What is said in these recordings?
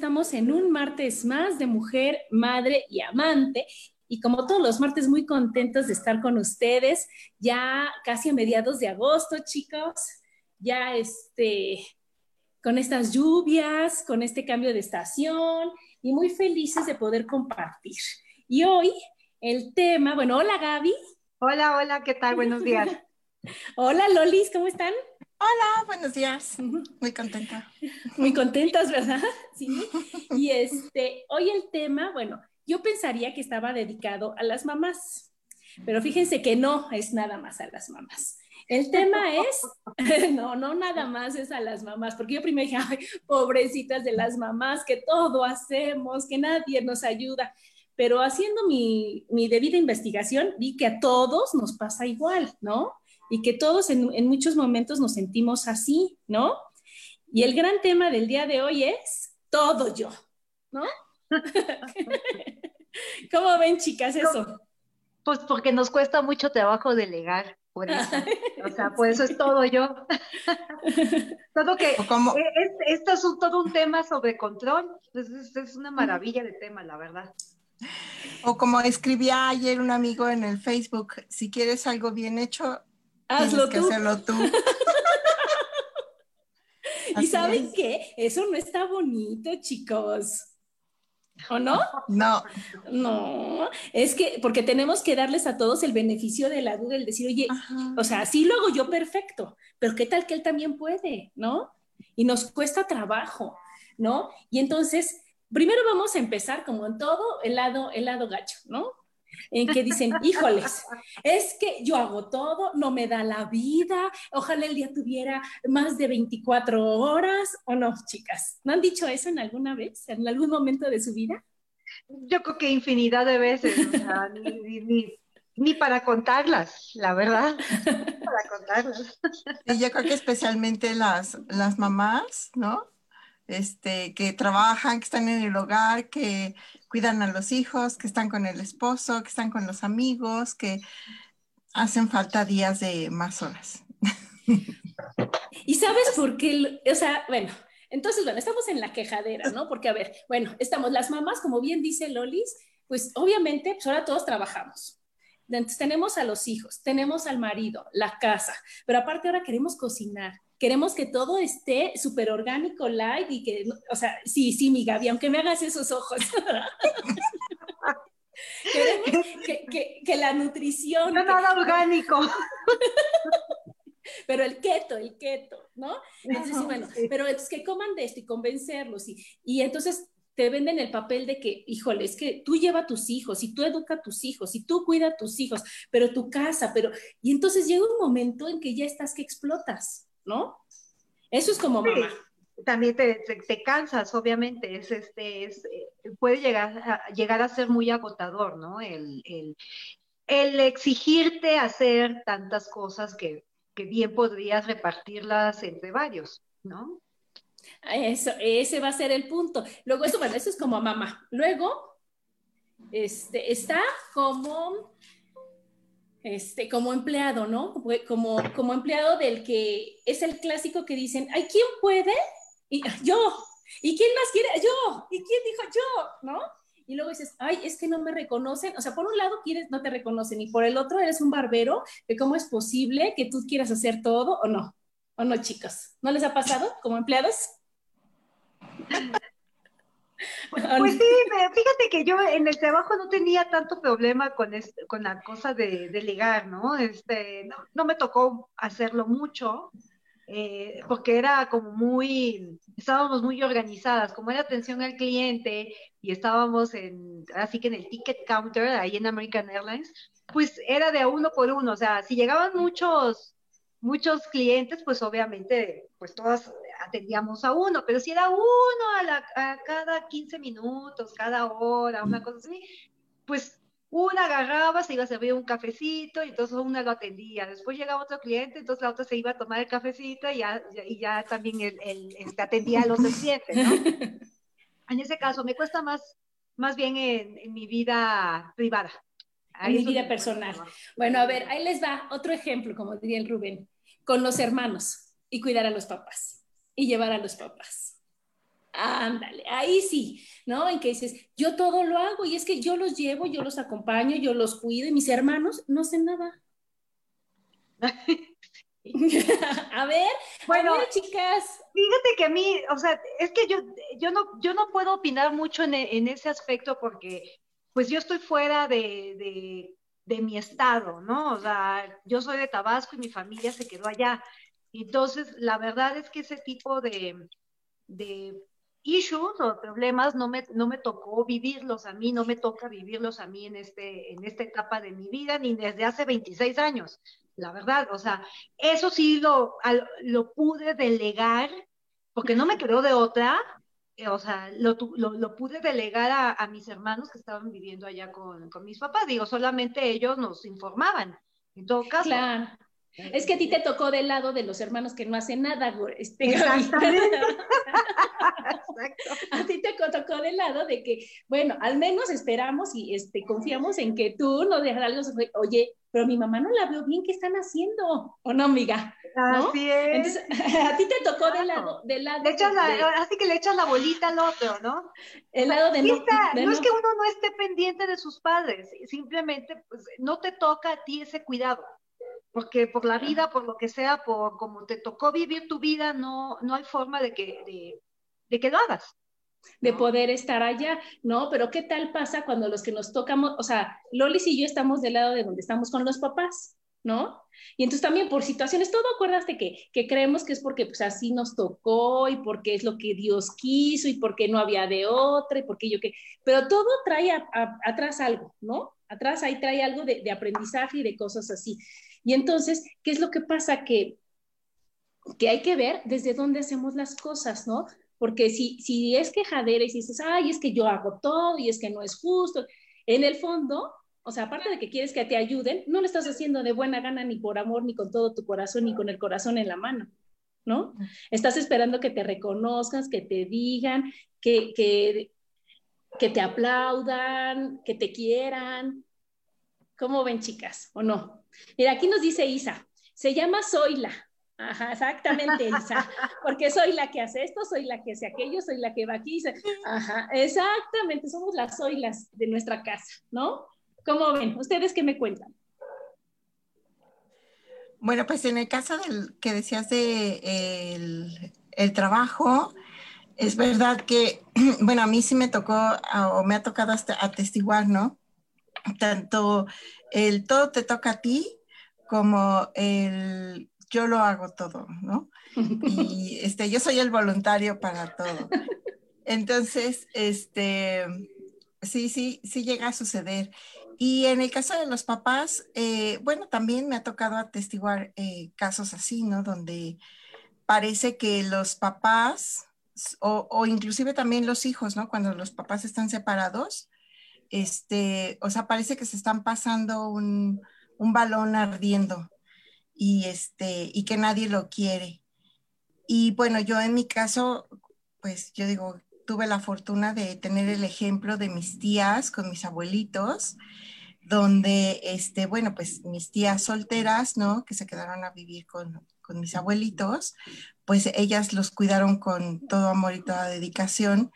Estamos en un martes más de mujer, madre y amante. Y como todos los martes, muy contentos de estar con ustedes, ya casi a mediados de agosto, chicos, ya este, con estas lluvias, con este cambio de estación y muy felices de poder compartir. Y hoy el tema, bueno, hola Gaby. Hola, hola, ¿qué tal? Buenos días. hola Lolis, ¿cómo están? Hola, buenos días. Muy contenta. Muy contentas, ¿verdad? Sí. Y este, hoy el tema, bueno, yo pensaría que estaba dedicado a las mamás, pero fíjense que no es nada más a las mamás. El tema es, no, no nada más es a las mamás, porque yo primero dije, pobrecitas de las mamás, que todo hacemos, que nadie nos ayuda. Pero haciendo mi, mi debida investigación, vi que a todos nos pasa igual, ¿no? Y que todos en, muchos momentos nos sentimos así, ¿no? Y el gran tema del día de hoy es todo yo, ¿no? ¿Cómo ven, chicas, eso? Pues porque nos cuesta mucho trabajo delegar, por eso. O sea, por eso es todo yo. todo que esto es todo un tema sobre control. Pues es una maravilla de tema, la verdad. O como escribía ayer un amigo en el Facebook, si quieres algo bien hecho, Hazlo Tienes que hacerlo tú. y saben qué, eso no está bonito, chicos. ¿O no? No. No, es que porque tenemos que darles a todos el beneficio de la duda, el decir, oye, o sea, sí lo hago yo perfecto, pero ¿qué tal que él también puede, no? Y nos cuesta trabajo, ¿no? Y entonces, primero vamos a empezar como en todo el lado, el lado gacho, ¿no? En que dicen, híjoles, es que yo hago todo, no me da la vida, ojalá el día tuviera más de 24 horas, o no, chicas, ¿no han dicho eso en alguna vez, en algún momento de su vida? Yo creo que infinidad de veces, ni, para contarlas, la verdad, para contarlas. Y yo creo que especialmente las, las mamás, ¿no? Este, que trabajan, que están en el hogar, que cuidan a los hijos, que están con el esposo, que están con los amigos, que hacen falta días de más horas. ¿Y sabes por qué? O sea, bueno, entonces, bueno, estamos en la quejadera, ¿no? Porque, a ver, bueno, estamos las mamás, como bien dice Lolis, pues obviamente, pues ahora todos trabajamos. Entonces tenemos a los hijos, tenemos al marido, la casa, pero aparte ahora queremos cocinar, queremos que todo esté súper orgánico, light y que, o sea, sí, sí, mi Gaby, aunque me hagas esos ojos. queremos que, la nutrición... No, nada orgánico. pero el keto, el keto, ¿no? Entonces, bueno, pero es que coman de esto y convencerlos. Y, y entonces te venden el papel de que, híjole, es que tú lleva a tus hijos y tú educa a tus hijos y tú cuida a tus hijos, pero tu casa, pero... Y entonces llega un momento en que ya estás que explotas. ¿No? Eso es como mamá. También te, te, cansas, obviamente, es este, es, eh, puede llegar a, llegar a ser muy agotador, ¿no? El, el, el exigirte hacer tantas cosas que, que bien podrías repartirlas entre varios, ¿no? Eso, ese va a ser el punto. Luego, eso, bueno, eso es como mamá. Luego, este, está como este, como empleado, ¿no? Como, como empleado del que es el clásico que dicen, ¿hay quién puede? Y yo. ¿Y quién más quiere? Yo. ¿Y ¿no? Y luego dices, ay, es que no me reconocen. O sea, por un lado quieres, no te reconocen, y por el otro eres un barbero, que cómo es posible que tú quieras hacer todo o no. ¿O no, chicos? ¿No les ha pasado como empleados? Pues sí, fíjate que yo en el trabajo no tenía tanto problema con, con la cosa de delegar, ¿no? Este, no, me tocó hacerlo mucho, eh, porque era como muy, estábamos muy organizadas, como era atención al cliente y estábamos en, así que en el ticket counter, ahí en American Airlines, pues era de uno por uno, o sea, si llegaban muchos, muchos clientes, pues obviamente, pues todas atendíamos a uno, pero si era uno a, cada 15 minutos, cada hora, una cosa así, pues una agarraba, se iba a servir un cafecito y entonces una lo atendía. Después llegaba otro cliente, entonces la otra se iba a tomar el cafecito y ya, y ya también el, este, atendía a los clientes, ¿no? En ese caso, me cuesta más, más bien en, mi vida privada. en mi vida personal. Bueno, a ver, ahí les va otro ejemplo, como diría el Rubén, con los hermanos y cuidar a los papás y llevar a los papás. Ándale, ahí sí, ¿no? En que dices, yo todo lo hago y es que yo los llevo, yo los acompaño, yo los cuido y mis hermanos no hacen nada. a ver, bueno, chicas. Fíjate que a mí, o sea, es que yo, yo, no, yo no puedo opinar mucho en, en ese aspecto porque pues yo estoy fuera de, de, de mi estado, ¿no? O sea, yo soy de Tabasco y mi familia se quedó allá. Entonces, la verdad es que ese tipo de, de issues o problemas no me, no me tocó vivirlos a mí, no me toca vivirlos a mí en, este, en esta etapa de mi vida, ni desde hace 26 años, la verdad. O sea, eso sí lo, lo pude delegar, porque no me quedó de otra, eh, o sea, lo, lo, pude delegar a, a, mis hermanos que estaban viviendo allá con, con, mis papás. Digo, solamente ellos nos informaban. En todo caso, claro. Es que a ti te tocó del lado de los hermanos que no hacen nada, este, Exactamente. A ti te tocó del lado de que, bueno, al menos esperamos y este, confiamos en que tú no dejas algo, oye, pero mi mamá no la veo bien, ¿qué están haciendo? ¿O no, amiga? Así es. Entonces, a ti te tocó del lado, del lado. así que le echas la bolita al otro, ¿no? El lado de, no, no, es que uno no esté pendiente de sus padres, simplemente pues, no te toca a ti ese cuidado porque por la vida, por lo que sea, por como te tocó vivir tu vida, no, no hay forma de que, de, que lo hagas. De poder estar allá, ¿no? Pero ¿qué tal pasa cuando los que nos tocamos, o sea, Lolis y yo estamos del lado de donde estamos con los papás, ¿no? Y entonces también por situaciones, todo acuerdaste que, que creemos que es porque pues así nos tocó y porque es lo que Dios quiso y porque no había de otra y porque yo que, pero todo trae atrás algo, ¿no? Atrás ahí trae algo de, de aprendizaje y de cosas así. Y entonces, ¿qué es lo que pasa? Que, que hay que ver desde dónde hacemos las cosas, ¿no? Porque si, si es quejadera y si dices, ay, es que yo hago todo y es que no es justo, en el fondo, o sea, aparte de que quieres que te ayuden, no lo estás haciendo de buena gana ni por amor, ni con todo tu corazón, ni con el corazón en la mano, ¿no? Estás esperando que te reconozcas, que te digan, que, que, que te aplaudan, que te quieran. ¿Cómo ven, chicas? ¿O no? Mira, aquí nos dice Isa, se llama Zoila. Ajá, exactamente, Isa. Porque soy la que hace esto, soy la que hace aquello, soy la que va aquí. Ajá, exactamente, somos las Zoilas de nuestra casa, ¿no? ¿Cómo ven? ¿Ustedes qué me cuentan? Bueno, pues en el caso del que decías de el, trabajo, es verdad que, bueno, a mí sí me tocó o me ha tocado hasta atestiguar, ¿no? Tanto el todo te toca a ti como el yo lo hago todo, ¿no? Y este, yo soy el voluntario para todo. Entonces, este, sí, sí, sí llega a suceder. Y en el caso de los papás, eh, bueno, también me ha tocado atestiguar eh, casos así, ¿no? Donde parece que los papás, o, o, inclusive también los hijos, ¿no? Cuando los papás están separados, este, o sea, parece que se están pasando un, balón ardiendo y, este, y que nadie lo quiere. Y bueno, yo en mi caso, pues yo digo, tuve la fortuna de tener el ejemplo de mis tías con mis abuelitos, donde, este, bueno, pues mis tías solteras, ¿no? Que se quedaron a vivir con, con mis abuelitos, pues ellas los cuidaron con todo amor y toda dedicación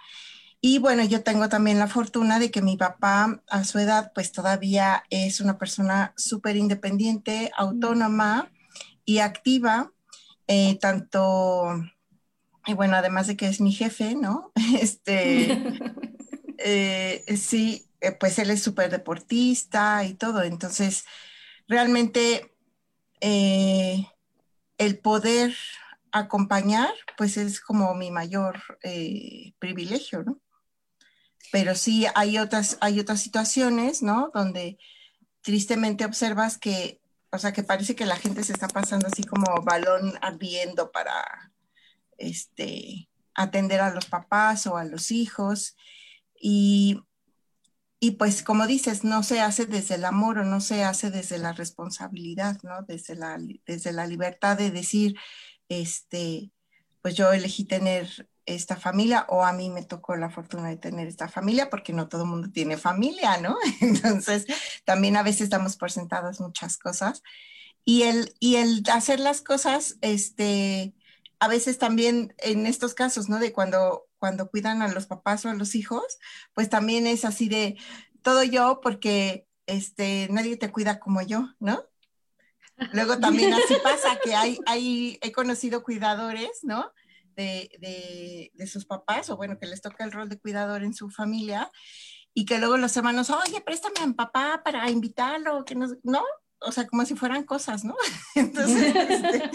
Y bueno, yo tengo también la fortuna de que mi papá a su edad pues todavía es una persona súper independiente, autónoma y activa, eh, tanto, y bueno, además de que es mi jefe, ¿no? Este, eh, sí, eh, pues él es súper deportista y todo, entonces realmente el poder acompañar, pues es como mi mayor privilegio, ¿no? Pero sí hay otras, hay otras situaciones, ¿no? Donde tristemente observas que, o sea, que parece que la gente se está pasando así como balón ardiendo para, este, atender a los papás o a los hijos. Y, y pues como dices, no se hace desde el amor o no se hace desde la responsabilidad, ¿no? Desde la, desde la libertad de decir, este, pues yo elegí tener esta familia o a mí me tocó la fortuna de tener esta familia porque no todo el mundo tiene familia, ¿no? Entonces, también a veces damos por sentadas muchas cosas. Y el, y el hacer las cosas, este, a veces también en estos casos, ¿no? De cuando, cuando cuidan a los papás o a los hijos, pues también es así de todo yo porque este, nadie te cuida como yo, ¿no? Luego también así pasa que hay, hay, he conocido cuidadores, ¿no? De, sus papás, o bueno, que les toca el rol de cuidador en su familia, y que luego los hermanos, oye, préstame a mi papá para invitarlo, que no, no, o sea, como si fueran cosas, ¿no? Entonces, este,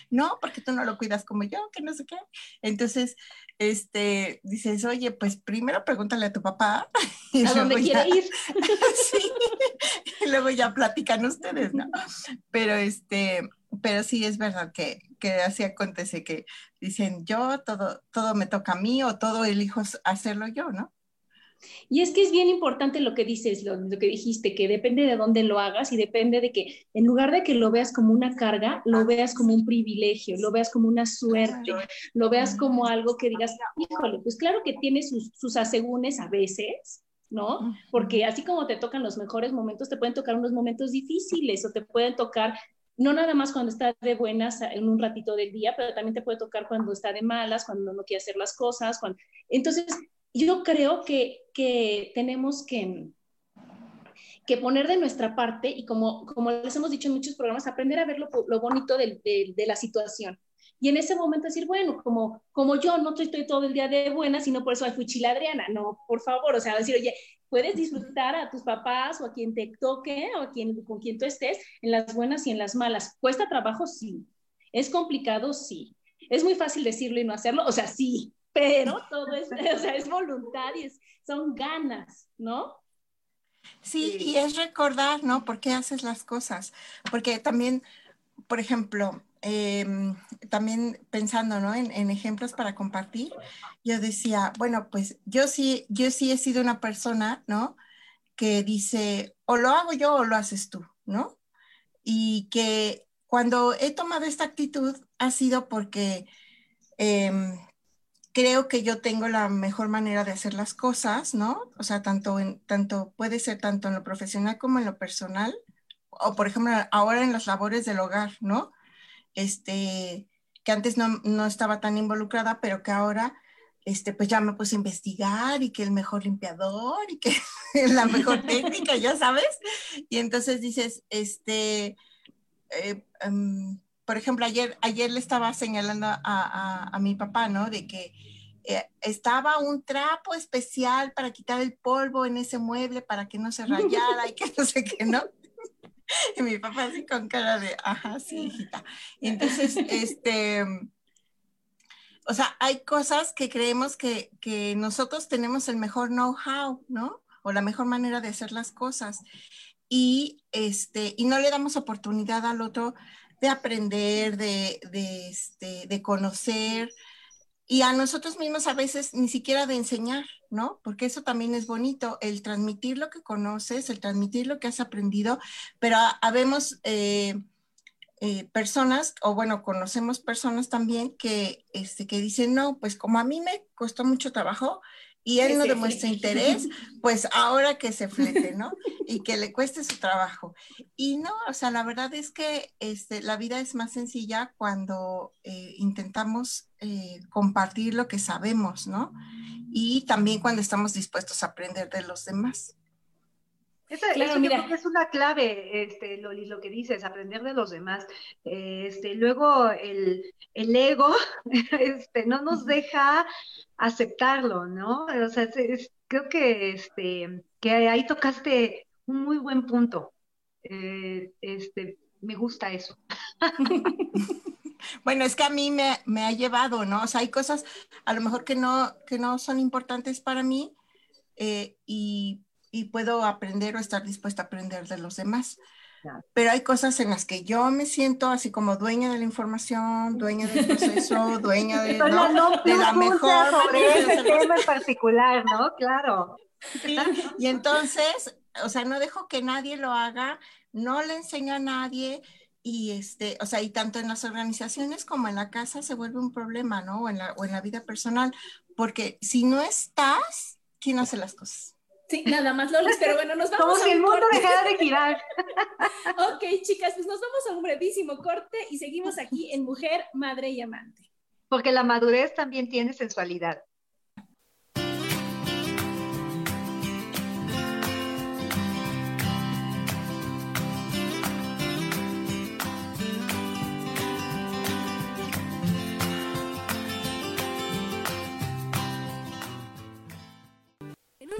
no, porque tú no lo cuidas como yo, que no sé qué. Entonces, este, dices, oye, pues primero pregúntale a tu papá. Y ¿A dónde quiere ir? sí, y luego ya platican ustedes, ¿no? Pero este, pero sí es verdad que, que así acontece, que dicen yo, todo, todo me toca a mí o todo elijo hacerlo yo, ¿no? Y es que es bien importante lo que dices, lo, que dijiste, que depende de dónde lo hagas y depende de que en lugar de que lo veas como una carga, lo veas como un privilegio, lo veas como una suerte, lo veas como algo que digas, híjole, pues claro que tiene sus, sus asegúnes a veces, ¿no? Porque así como te tocan los mejores momentos, te pueden tocar unos momentos difíciles o te pueden tocar no nada más cuando está de buenas en un ratito del día, pero también te puede tocar cuando está de malas, cuando no quiere hacer las cosas. Cuando... Entonces, yo creo que, que tenemos que, que poner de nuestra parte y como, como les hemos dicho en muchos programas, aprender a ver lo, lo bonito de, de, la situación. Y en ese momento decir, bueno, como, como yo no estoy, todo el día de buena, sino por eso hay fuchila Adriana, no, por favor, o sea, decir, oye, puedes disfrutar a tus papás o a quien te toque o a quien, con quien tú estés en las buenas y en las malas. ¿Cuesta trabajo? Sí. ¿Es complicado? Sí. ¿Es muy fácil decirlo y no hacerlo? O sea, sí, pero todo es, o sea, es voluntad y son ganas, ¿no? Sí, y es recordar, ¿no? ¿Por qué haces las cosas? Porque también, por ejemplo, Em, también pensando ¿no? en, ejemplos para compartir, yo decía, bueno, pues yo sí, yo sí he sido una persona, ¿no? Que dice, o lo hago yo o lo haces tú, ¿no? Y que cuando he tomado esta actitud ha sido porque eh, creo que yo tengo la mejor manera de hacer las cosas, ¿no? O sea, tanto, tanto puede ser tanto en lo profesional como en lo personal, o por ejemplo, ahora en las labores del hogar, ¿no? Este, que antes no, no, estaba tan involucrada, pero que ahora, este, pues ya me puse a investigar y que el mejor limpiador y que la mejor técnica, ya sabes. Y entonces dices, este, eh, um, por ejemplo, ayer, ayer le estaba señalando a, a, a mi papá, ¿no? De que eh, estaba un trapo especial para quitar el polvo en ese mueble para que no se rayara y que no sé qué, ¿no? Y mi papá así con cara de, ajá, sí, hijita. Y entonces, este, o sea, hay cosas que creemos que, que nosotros tenemos el mejor know-how, ¿no? O la mejor manera de hacer las cosas. Y, este, y no le damos oportunidad al otro de aprender, de, de, este, de conocer, y a nosotros mismos a veces ni siquiera de enseñar, ¿no? Porque eso también es bonito, el transmitir lo que conoces, el transmitir lo que has aprendido, pero habemos eh, eh, personas, o bueno, conocemos personas también que, este, que dicen, no, pues como a mí me costó mucho trabajo, y él no demuestra interés, pues ahora que se flete, ¿no? Y que le cueste su trabajo. Y no, o sea, la verdad es que este, la vida es más sencilla cuando eh, intentamos eh, compartir lo que sabemos, ¿no? Y también cuando estamos dispuestos a aprender de los demás. Esa, eso yo creo que es una clave, este, Loli, lo que dices, aprender de los demás. Este, luego el, el ego este, no nos deja aceptarlo, ¿no? O sea, creo que, este, que ahí tocaste un muy buen punto. Eh, este, me gusta eso. Bueno, es que a mí me, me, ha llevado, ¿no? O sea, hay cosas a lo mejor que no, que no son importantes para mí eh, y y puedo aprender o estar dispuesta a aprender de los demás. Pero hay cosas en las que yo me siento así como dueña de la información, dueña del proceso, dueña de, de la mejor sobre ese tema en particular, ¿no? Claro. y entonces, o sea, no dejo que nadie lo haga, no le enseño a nadie y este, o sea, y tanto en las organizaciones como en la casa se vuelve un problema, ¿no? O en la, o en la vida personal, porque si no estás, ¿quién hace las cosas? Sí, nada más, Lolis, pero bueno, nos vamos Como si el mundo dejara de girar. ok, chicas, pues nos vamos a un brevísimo corte y seguimos aquí en Mujer, Madre y Amante. Porque la madurez también tiene sensualidad.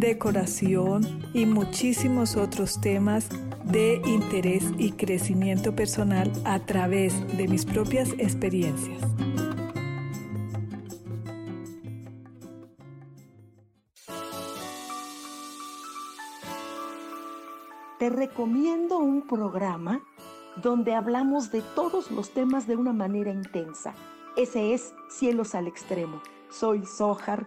decoración y muchísimos otros temas de interés y crecimiento personal a través de mis propias experiencias. Te recomiendo un programa donde hablamos de todos los temas de una manera intensa. Ese es Cielos al Extremo. Soy Sohar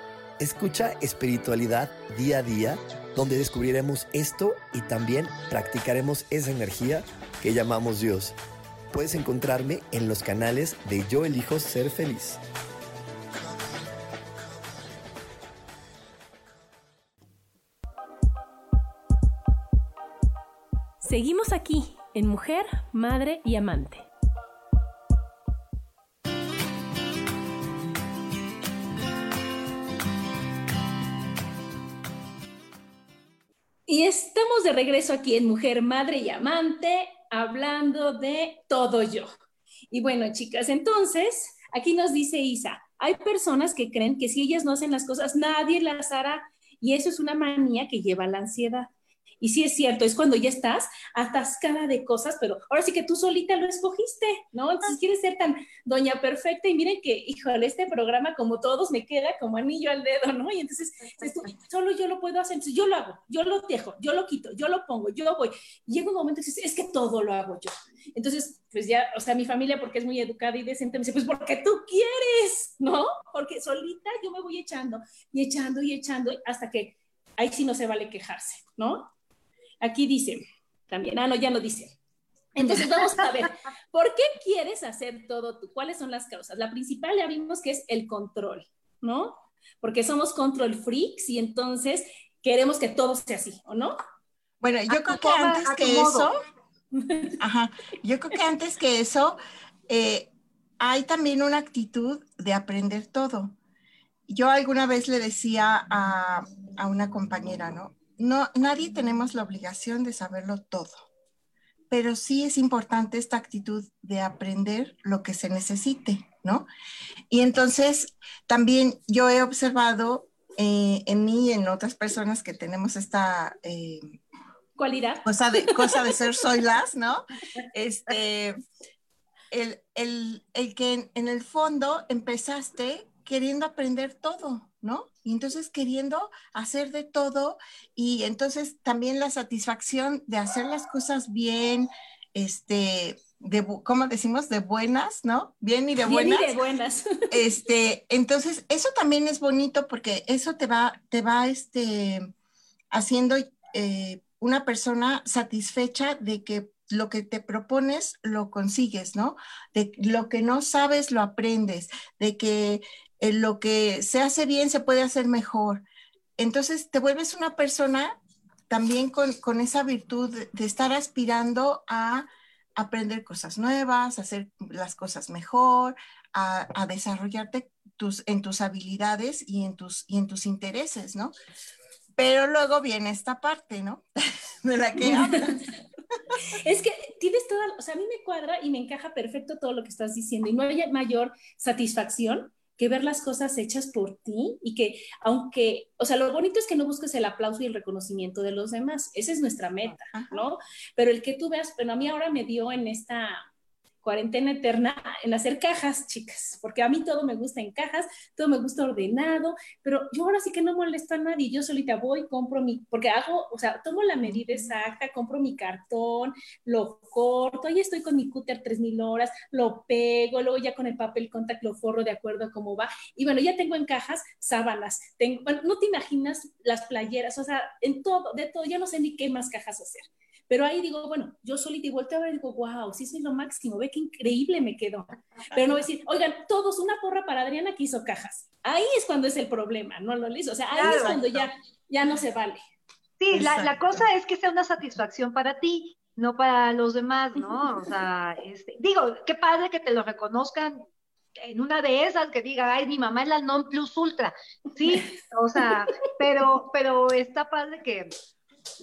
Escucha espiritualidad día a día, donde descubriremos esto y también practicaremos esa energía que llamamos Dios. Puedes encontrarme en los canales de Yo elijo ser feliz. Seguimos aquí en Mujer, Madre y Amante. Y estamos de regreso aquí en Mujer, Madre y Amante, hablando de todo yo. Y bueno, chicas, entonces, aquí nos dice Isa, hay personas que creen que si ellas no hacen las cosas, nadie las hará. Y eso es una manía que lleva a la ansiedad. Y sí es cierto, es cuando ya estás atascada de cosas, pero ahora sí que tú solita lo escogiste, ¿no? Entonces quieres ser tan doña perfecta y miren que, híjole, este programa como todos me queda como anillo al dedo, ¿no? Y entonces, solo yo lo puedo hacer, entonces yo lo hago, yo lo dejo, yo lo quito, yo lo pongo, yo voy. Y llega un momento y dices, es que todo lo hago yo. Entonces, pues ya, o sea, mi familia, porque es muy educada y decente, me dice, pues porque tú quieres, ¿no? Porque solita yo me voy echando y echando y echando hasta que ahí sí no se vale quejarse, ¿no? Aquí dice, también, ah, no, ya no dice. Entonces vamos a ver, ¿por qué quieres hacer todo tú? ¿Cuáles son las causas? La principal ya vimos que es el control, ¿no? Porque somos control freaks y entonces queremos que todo sea así, ¿o no? Bueno, yo creo que antes que eso, ajá, yo creo que antes que eso, eh, hay también una actitud de aprender todo. Yo alguna vez le decía a, a una compañera, ¿no? No, nadie tenemos la obligación de saberlo todo, pero sí es importante esta actitud de aprender lo que se necesite, ¿no? Y entonces también yo he observado eh, en mí y en otras personas que tenemos esta... Eh, cualidad. Cosa de, cosa de ser soylas, ¿no? Este, el, el, el que en, el fondo empezaste queriendo aprender todo, ¿no? Y entonces queriendo hacer de todo y entonces también la satisfacción de hacer las cosas bien, este, de, ¿cómo decimos? De buenas, ¿no? Bien y de buenas. Bien y de buenas. Este, entonces, eso también es bonito porque eso te va, te va, este, haciendo eh, una persona satisfecha de que lo que te propones lo consigues, ¿no? De lo que no sabes lo aprendes, de que lo que se hace bien se puede hacer mejor. Entonces te vuelves una persona también con, esa virtud de, estar aspirando a aprender cosas nuevas, hacer las cosas mejor, a, desarrollarte tus, en tus habilidades y en tus, y en tus intereses, ¿no? Pero luego viene esta parte, ¿no? De la que hablas. Es que tienes toda, o sea, a mí me cuadra y me encaja perfecto todo lo que estás diciendo y no hay mayor satisfacción que ver las cosas hechas por ti y que aunque, o sea, lo bonito es que no busques el aplauso y el reconocimiento de los demás, esa es nuestra meta, ¿no? Pero el que tú veas, bueno, a mí ahora me dio en esta cuarentena eterna en hacer cajas, chicas, porque a mí todo me gusta en cajas, todo me gusta ordenado, pero yo ahora sí que no molesto a nadie, yo solita voy, compro mi, porque hago, o sea, tomo la medida exacta, compro mi cartón, lo corto, ahí estoy con mi cúter 3000 horas, lo pego, luego ya con el papel contact lo forro de acuerdo a cómo va, y bueno, ya tengo en cajas sábanas, tengo, bueno, no te imaginas las playeras, o sea, en todo, de todo, ya no sé ni qué más cajas hacer. Pero ahí digo, bueno, yo solita y volteo a ver y digo, wow, sí soy lo máximo, ve qué increíble me quedó. Pero no decir, oigan, todos una porra para Adriana que hizo cajas. Ahí es cuando es el problema, no lo hizo. O sea, ahí es cuando ya, ya no se vale. Sí, la, la, cosa es que sea una satisfacción para ti, no para los demás, ¿no? O sea, este, digo, qué padre que te lo reconozcan en una de esas que diga, ay, mi mamá es la non plus ultra, sí, o sea, pero, pero está padre que,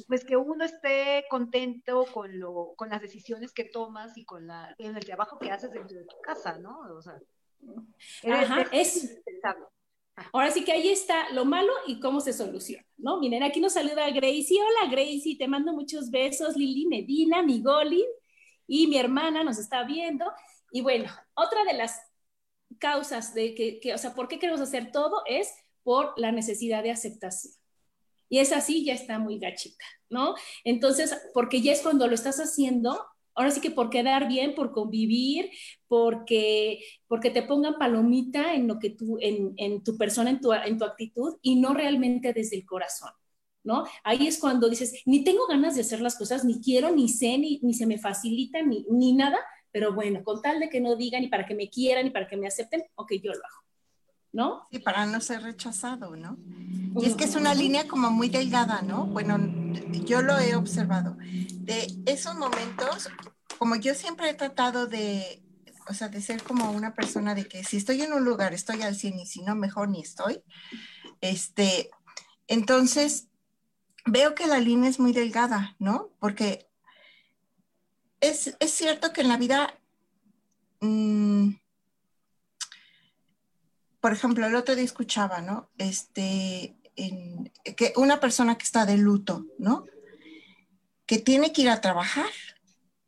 pues que uno esté contento con, lo, con las decisiones que tomas y con la, en el trabajo que haces dentro de tu casa, ¿no? O sea, Ajá, es, Ahora sí que ahí está lo malo y cómo se soluciona, ¿no? Miren, aquí nos saluda Gracie. Hola Gracie, te mando muchos besos. Lili Medina, mi Golin y mi hermana nos está viendo. Y bueno, otra de las causas de que, que, o sea, ¿por qué queremos hacer todo? Es por la necesidad de aceptación. Y es así, ya está muy gachita, ¿no? Entonces, porque ya es cuando lo estás haciendo, ahora sí que por quedar bien, por convivir, porque, porque te pongan palomita en lo que tú, en, en tu persona, en tu, en tu actitud y no realmente desde el corazón. ¿No? Ahí es cuando dices, ni tengo ganas de hacer las cosas, ni quiero, ni sé, ni, ni se me facilita, ni, ni nada, pero bueno, con tal de que no digan, ni para que me quieran, ni para que me acepten, ok, yo lo hago. ¿No? Sí, para no ser rechazado, ¿no? Y es que es una línea como muy delgada, ¿no? Bueno, yo lo he observado. De esos momentos, como yo siempre he tratado de, o sea, de ser como una persona de que si estoy en un lugar, estoy al 100 y si no, mejor ni estoy. Este, entonces, veo que la línea es muy delgada, ¿no? Porque es, es cierto que en la vida... Mmm, por ejemplo, el otro día escuchaba, ¿no? Este, que una persona que está de luto, ¿no? Que tiene que ir a trabajar,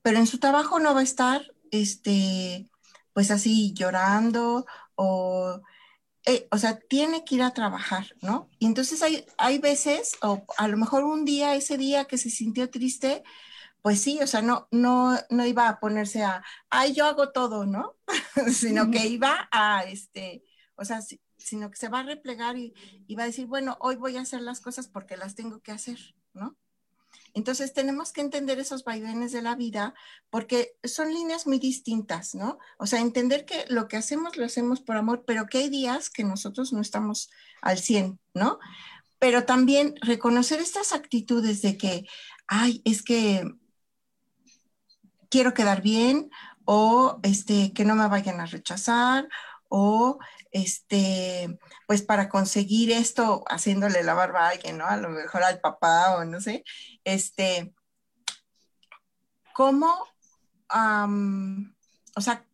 pero en su trabajo no va a estar, este, pues así llorando o, eh, o sea, tiene que ir a trabajar, ¿no? Y entonces hay, hay veces, o a lo mejor un día, ese día que se sintió triste, pues sí, o sea, no, no, no iba a ponerse a, ay, yo hago todo, ¿no? sino que iba a, este, o sea, sino que se va a replegar y, va a decir, bueno, hoy voy a hacer las cosas porque las tengo que hacer, ¿no? Entonces tenemos que entender esos vaivenes de la vida porque son líneas muy distintas, ¿no? O sea, entender que lo que hacemos lo hacemos por amor, pero que hay días que nosotros no estamos al 100, ¿no? Pero también reconocer estas actitudes de que, ay, es que quiero quedar bien o este, que no me vayan a rechazar o este, pues para conseguir esto, haciéndole la barba a alguien, ¿no? A lo mejor al papá o no sé, este, ¿cómo, o sea,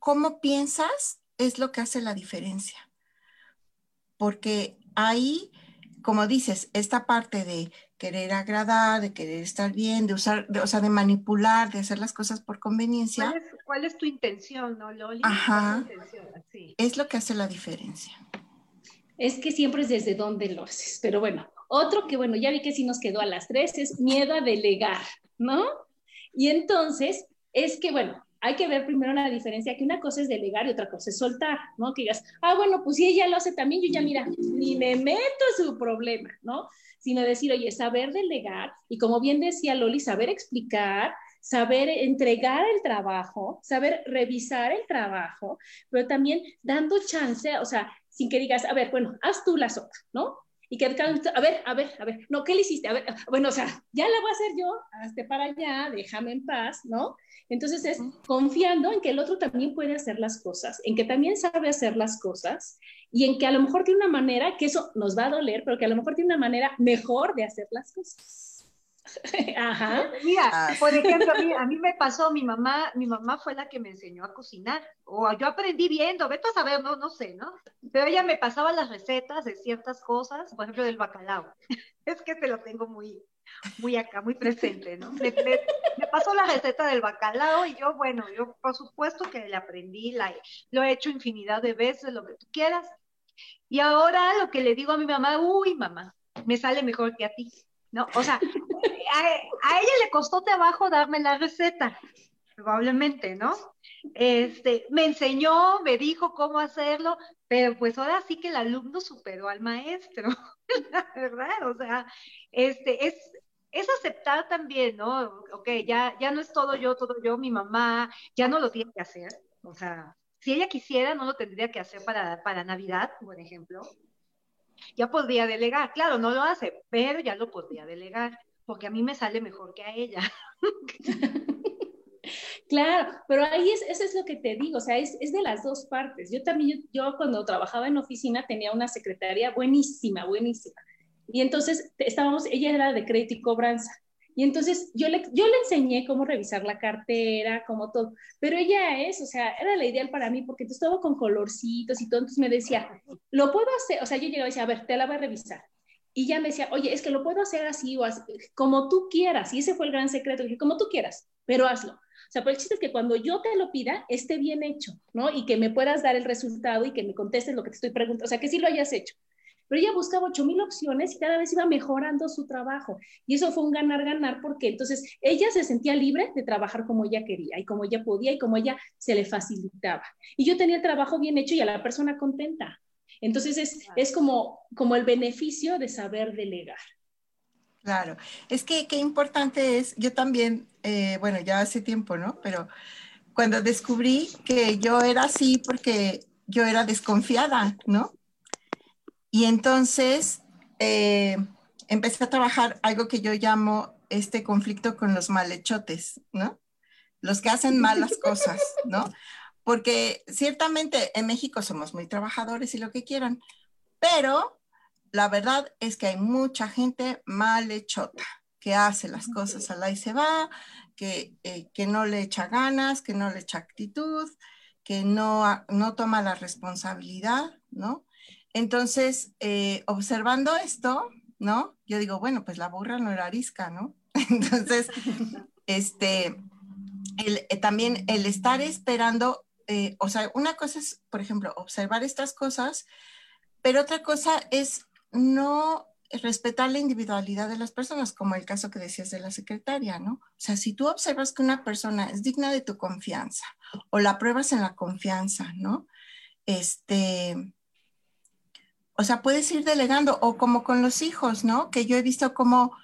cómo piensas es lo que hace la diferencia? Porque ahí, como dices, esta parte de querer agradar, de querer estar bien, de usar, o sea, de manipular, de hacer las cosas por conveniencia. ¿Cuál es, tu intención, no, Loli? Ajá. Es lo que hace la diferencia. Es que siempre es desde dónde lo haces. Pero bueno, otro que, bueno, ya vi que sí nos quedó a las tres es miedo a delegar, ¿no? Y entonces, es que, bueno, hay que ver primero la diferencia, que una cosa es delegar y otra cosa es soltar, ¿no? Que digas, ah, bueno, pues si ella lo hace también, yo ya, mira, ni me meto en su problema, ¿no? Sino decir, oye, saber delegar y como bien decía Loli, saber explicar, saber entregar el trabajo, saber revisar el trabajo, pero también dando chance, o sea, sin que digas, a ver, bueno, haz tú la sopa, ¿no? Y que, a ver, a ver, a ver, no, ¿qué le hiciste? A ver, bueno, o sea, ya la voy a hacer yo, hazte para allá, déjame en paz, ¿no? Entonces es confiando en que el otro también puede hacer las cosas, en que también sabe hacer las cosas y en que a lo mejor tiene una manera, que eso nos va a doler, pero que a lo mejor tiene una manera mejor de hacer las cosas. Ajá. Mira, ah. por ejemplo, a mí, me pasó, mi mamá, mi mamá fue la que me enseñó a cocinar, o yo aprendí viendo, vete a saber, no, no sé, ¿no? Pero ella me pasaba las recetas de ciertas cosas, por ejemplo, del bacalao. Es que te lo tengo muy, muy acá, muy presente, ¿no? Me, pasó la receta del bacalao y yo, bueno, yo por supuesto que le aprendí, la, lo he hecho infinidad de veces, lo que tú quieras. Y ahora lo que le digo a mi mamá, uy, mamá, me sale mejor que a ti. ¿no? O sea, a, ella le costó trabajo darme la receta, probablemente, ¿no? Este, me enseñó, me dijo cómo hacerlo, pero pues ahora sí que el alumno superó al maestro, la verdad, o sea, este, es, es aceptar también, ¿no? Ok, ya, ya no es todo yo, todo yo, mi mamá, ya no lo tiene que hacer, o sea, si ella quisiera, no lo tendría que hacer para, para Navidad, por ejemplo, ya podría delegar. Claro, no lo hace, pero ya lo podría delegar, porque a mí me sale mejor que a ella. Claro, pero ahí es, eso es lo que te digo, o sea, es, es de las dos partes. Yo también, yo, cuando trabajaba en oficina tenía una secretaria buenísima, buenísima. Y entonces estábamos, ella era de crédito y cobranza. Y entonces yo le, yo le enseñé cómo revisar la cartera, como todo, pero ella es, o sea, era la ideal para mí porque estaba con colorcitos y todo, entonces me decía, lo puedo hacer, o sea, yo llegaba y decía, a ver, te la voy a revisar. Y ya me decía, oye, es que lo puedo hacer así o así, como tú quieras. Y ese fue el gran secreto. dije, como tú quieras, pero hazlo. O sea, pero el chiste es que cuando yo te lo pida, esté bien hecho, ¿no? Y que me puedas dar el resultado y que me contestes lo que te estoy preguntando. O sea, que sí lo hayas hecho pero ella buscaba 8.000 opciones y cada vez iba mejorando su trabajo. Y eso fue un ganar-ganar porque entonces ella se sentía libre de trabajar como ella quería y como ella podía y como ella se le facilitaba. Y yo tenía el trabajo bien hecho y a la persona contenta. Entonces es, es como, como el beneficio de saber delegar. Claro, es que qué importante es, yo también, eh, bueno, ya hace tiempo, ¿no? Pero cuando descubrí que yo era así porque yo era desconfiada, ¿no? Y entonces eh, empecé a trabajar algo que yo llamo este conflicto con los malhechotes, ¿no? Los que hacen malas cosas, ¿no? Porque ciertamente en México somos muy trabajadores y lo que quieran, pero la verdad es que hay mucha gente malhechota que hace las cosas a la y se va, que, eh, que no le echa ganas, que no le echa actitud, que no, no toma la responsabilidad, ¿no? Entonces, eh, observando esto, ¿no? Yo digo, bueno, pues la burra no era arisca, ¿no? Entonces, este, eh, también el estar esperando, eh, o sea, una cosa es, por ejemplo, observar estas cosas, pero otra cosa es no respetar la individualidad de las personas, como el caso que decías de la secretaria, ¿no? O sea, si tú observas que una persona es digna de tu confianza o la pruebas en la confianza, ¿no? Este, o sea, puedes ir delegando o como con los hijos, ¿no? Que yo he visto como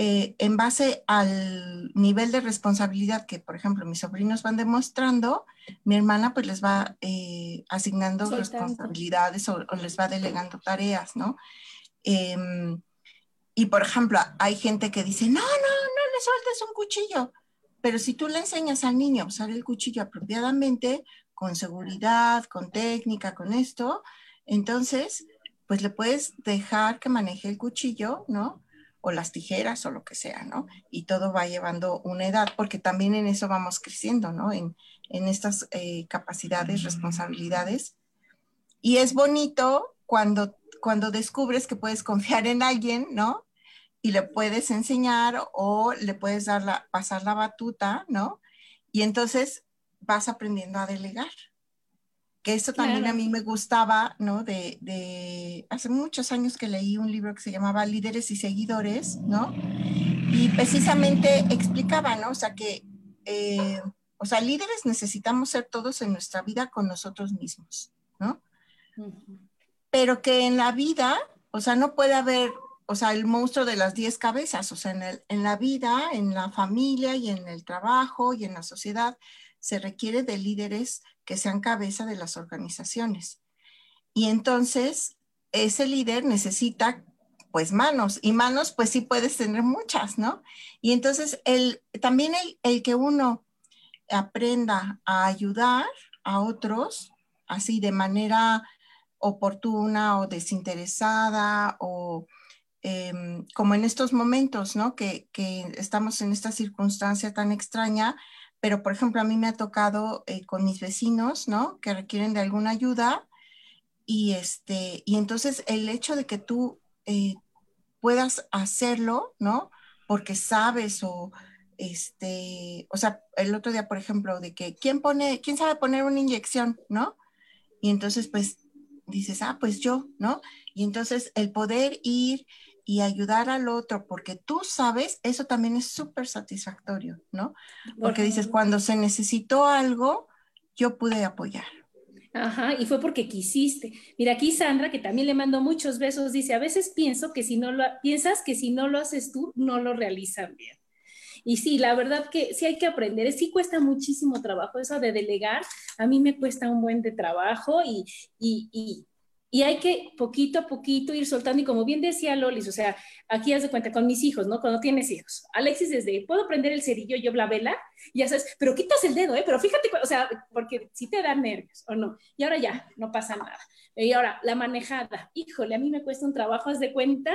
eh, en base al nivel de responsabilidad que, por ejemplo, mis sobrinos van demostrando, mi hermana pues les va eh, asignando responsabilidades o, les va delegando tareas, ¿no? Em, y, por ejemplo, hay gente que dice, no, no, no le sueltes un cuchillo, pero si tú le enseñas al niño a usar el cuchillo apropiadamente, con seguridad, con técnica, con esto, entonces, pues le puedes dejar que maneje el cuchillo, ¿no? O las tijeras o lo que sea, ¿no? Y todo va llevando una edad, porque también en eso vamos creciendo, ¿no? En, estas eh, capacidades, responsabilidades. Y es bonito cuando, cuando descubres que puedes confiar en alguien, ¿no? Y le puedes enseñar o le puedes dar la, pasar la batuta, ¿no? Y entonces vas aprendiendo a delegar. Que eso también a mí me gustaba, ¿no? De, de, hace muchos años que leí un libro que se llamaba Líderes y Seguidores, ¿no? Y precisamente explicaba, ¿no? O sea, que, eh, o sea, líderes necesitamos ser todos en nuestra vida con nosotros mismos, ¿no? Pero que en la vida, o sea, no puede haber, o sea, el monstruo de las diez cabezas, o sea, en, el, en la vida, en la familia y en el trabajo y en la sociedad, se requiere de líderes que sean cabeza de las organizaciones. Y entonces, ese líder necesita pues manos y manos pues sí puedes tener muchas, ¿no? Y entonces el, también el, el que uno aprenda a ayudar a otros así de manera oportuna o desinteresada o em, como en estos momentos, ¿no? Que, que, estamos en esta circunstancia tan extraña, pero por ejemplo a mí me ha tocado eh, con mis vecinos, ¿no? Que requieren de alguna ayuda y este, y entonces el hecho de que tú eh, puedas hacerlo, ¿no? Porque sabes o este, o sea, el otro día, por ejemplo, de que quién pone, quién sabe poner una inyección, ¿no? Y entonces, pues, dices, ah, pues yo, ¿no? Y entonces el poder ir y ayudar al otro porque tú sabes, eso también es súper satisfactorio, ¿no? Porque dices, cuando se necesitó algo, yo pude apoyar. Ajá, y fue porque quisiste. Mira, aquí Sandra, que también le mando muchos besos, dice, a veces pienso que si no lo, piensas que si no lo haces tú, no lo realizan bien. Y sí, la verdad que sí hay que aprender, sí cuesta muchísimo trabajo eso de delegar, a mí me cuesta un buen de trabajo y, y, y hay que poquito a poquito ir soltando y como bien decía Lolis, o sea, aquí haz de cuenta con mis hijos, ¿no? Cuando tienes hijos. Alexis desde, ¿puedo prender el cerillo yo la vela? Y ya sabes, pero quitas el dedo, ¿eh? Pero fíjate, o sea, porque si te dan nervios o no. Y ahora ya, no pasa nada. Y ahora, la manejada. Híjole, a mí me cuesta un trabajo, haz de cuenta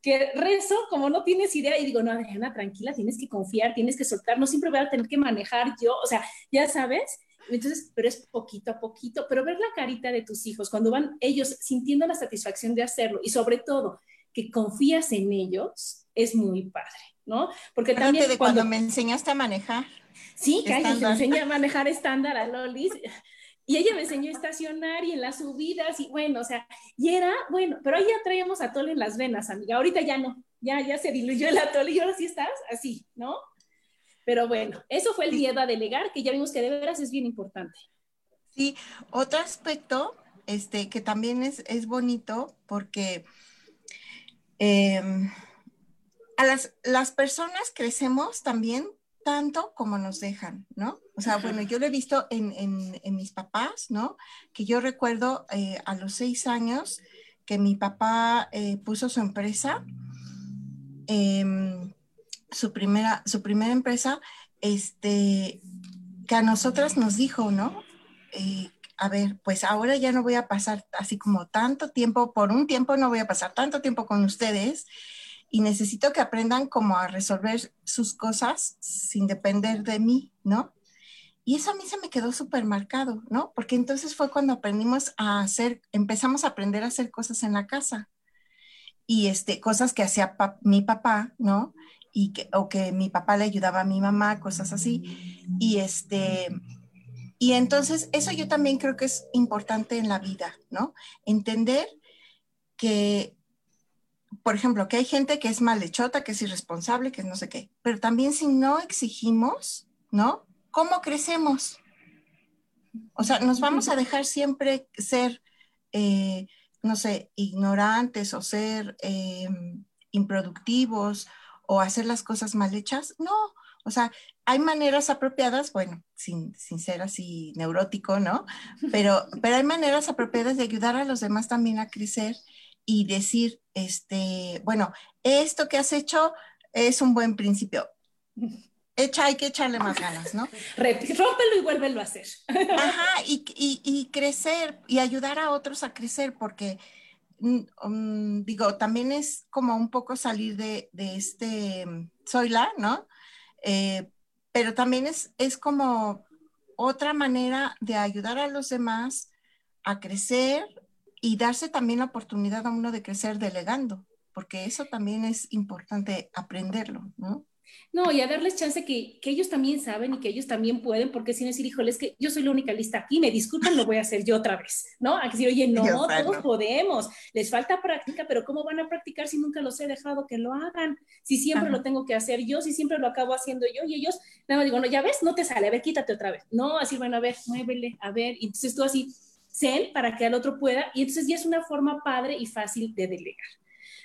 que rezo como no tienes idea y digo, no, Adriana, tranquila, tienes que confiar, tienes que soltar, no siempre voy a tener que manejar yo, o sea, ya sabes, entonces, pero es poquito a poquito, pero ver la carita de tus hijos cuando van ellos sintiendo la satisfacción de hacerlo y sobre todo que confías en ellos es muy padre, ¿no? Porque también de cuando, me enseñaste a manejar. Sí, que te enseñé a manejar estándar a Lolis. Y ella me enseñó a estacionar y en las subidas y bueno, o sea, y era, bueno, pero ahí ya traíamos atole en las venas, amiga. Ahorita ya no, ya, ya se diluyó el atole y ahora sí estás así, ¿no? Pero bueno, eso fue el miedo a delegar, que ya vimos que de veras es bien importante. Sí, otro aspecto este, que también es, es bonito porque em, a las, las personas crecemos también tanto como nos dejan, ¿no? O sea, bueno, yo lo he visto en, en, mis papás, ¿no? Que yo recuerdo eh, a los seis años que mi papá eh, puso su empresa. Eh, su primera, su primera empresa, este, que a nosotras nos dijo, ¿no? Eh, a ver, pues ahora ya no voy a pasar así como tanto tiempo, por un tiempo no voy a pasar tanto tiempo con ustedes y necesito que aprendan como a resolver sus cosas sin depender de mí, ¿no? Y eso a mí se me quedó súper marcado, ¿no? Porque entonces fue cuando aprendimos a hacer, empezamos a aprender a hacer cosas en la casa. Y este, cosas que hacía mi papá, ¿no? Y que, o que mi papá le ayudaba a mi mamá, cosas así. Y este, y entonces eso yo también creo que es importante en la vida, ¿no? Entender que, por ejemplo, que hay gente que es malhechota, que es irresponsable, que es no sé qué, pero también si no exigimos, ¿no? ¿Cómo crecemos? O sea, nos vamos a dejar siempre ser, eh, no sé, ignorantes o ser eh, improductivos o hacer las cosas mal hechas. No, o sea, hay maneras apropiadas, bueno, sin, ser así neurótico, ¿no? Pero, pero hay maneras apropiadas de ayudar a los demás también a crecer y decir, este, bueno, esto que has hecho es un buen principio. echa, hay que echarle más ganas, ¿no? Rómpelo y vuélvelo a hacer. Ajá, y, y, y crecer y ayudar a otros a crecer, porque um, digo, también es como un poco salir de, de este soy la, ¿no? Eh, pero también es, es como otra manera de ayudar a los demás a crecer y darse también la oportunidad a uno de crecer delegando, porque eso también es importante aprenderlo, ¿no? No, y a darles chance que, que, ellos también saben y que ellos también pueden, porque si no decir, híjole, es que yo soy la única lista aquí, me disculpan, lo voy a hacer yo otra vez, ¿no? A decir, oye, no, todos podemos, les falta práctica, pero ¿cómo van a practicar si nunca los he dejado que lo hagan? Si siempre Ajá. lo tengo que hacer yo, si siempre lo acabo haciendo yo, y ellos, nada más digo, no, ya ves, no te sale, a ver, quítate otra vez. No, así, bueno, a ver, muévele, a ver, y entonces tú así, zen para que el otro pueda, y entonces ya es una forma padre y fácil de delegar,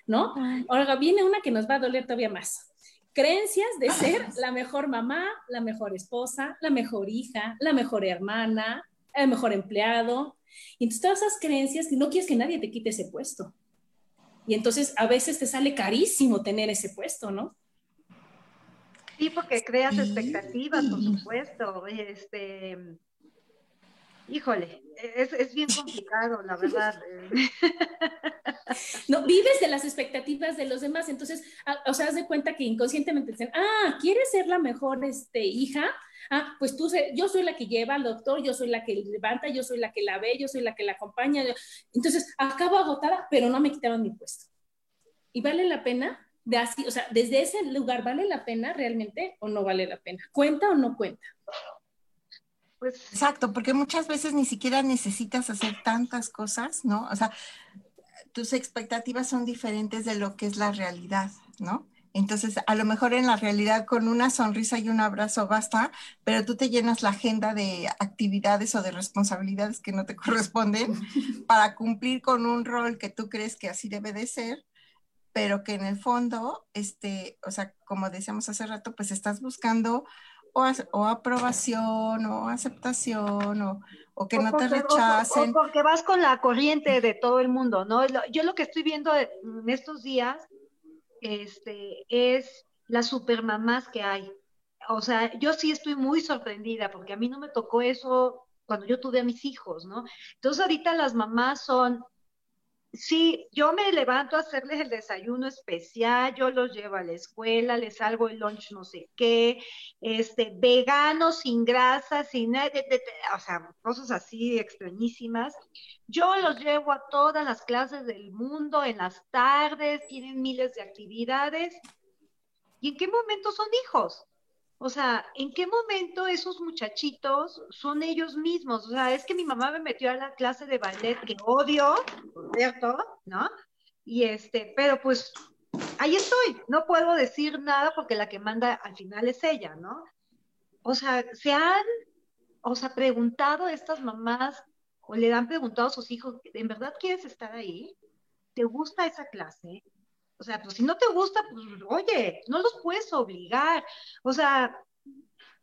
¿no? Ahora viene una que nos va a doler todavía más creencias de ser la mejor mamá, la mejor esposa, la mejor hija, la mejor hermana, el mejor empleado. Y entonces todas esas creencias, no quieres que nadie te quite ese puesto. Y entonces a veces te sale carísimo tener ese puesto, ¿no? Sí, porque creas expectativas, por supuesto. Este, híjole, es, es, bien complicado, la verdad. No, vives de las expectativas de los demás, entonces, o sea, haz de cuenta que inconscientemente dicen, ah, ¿quieres ser la mejor este, hija? Ah, pues tú, yo soy la que lleva al doctor, yo soy la que levanta, yo soy la que la ve, yo soy la que la acompaña. Entonces, acabo agotada, pero no me quitaron mi puesto. ¿Y vale la pena? De así, o sea, desde ese lugar, ¿vale la pena realmente o no vale la pena? ¿Cuenta o no cuenta? Pues, Exacto, porque muchas veces ni siquiera necesitas hacer tantas cosas, ¿no? O sea, tus expectativas son diferentes de lo que es la realidad, ¿no? Entonces, a lo mejor en la realidad con una sonrisa y un abrazo basta, pero tú te llenas la agenda de actividades o de responsabilidades que no te corresponden para cumplir con un rol que tú crees que así debe de ser, pero que en el fondo, este, o sea, como decíamos hace rato, pues estás buscando o, o aprobación o aceptación o, o que o no porque, te rechacen. O, porque vas con la corriente de todo el mundo, ¿no? Yo lo que estoy viendo en estos días este, es las supermamás que hay. O sea, yo sí estoy muy sorprendida porque a mí no me tocó eso cuando yo tuve a mis hijos, ¿no? Entonces ahorita las mamás son Sí, yo me levanto a hacerles el desayuno especial, yo los llevo a la escuela, les hago el lunch no sé qué, este, vegano, sin grasa, sin, o sea, cosas así extrañísimas. Yo los llevo a todas las clases del mundo en las tardes, tienen miles de actividades. ¿Y en qué momento son hijos? O sea, ¿en qué momento esos muchachitos son ellos mismos? O sea, es que mi mamá me metió a la clase de ballet que odio, ¿cierto? ¿No? Y este, pero pues ahí estoy, no puedo decir nada porque la que manda al final es ella, ¿no? O sea, se han, o sea, preguntado a estas mamás o le han preguntado a sus hijos, ¿en verdad quieres estar ahí? ¿Te gusta esa clase? O sea, pues si no te gusta, pues oye, no los puedes obligar. O sea,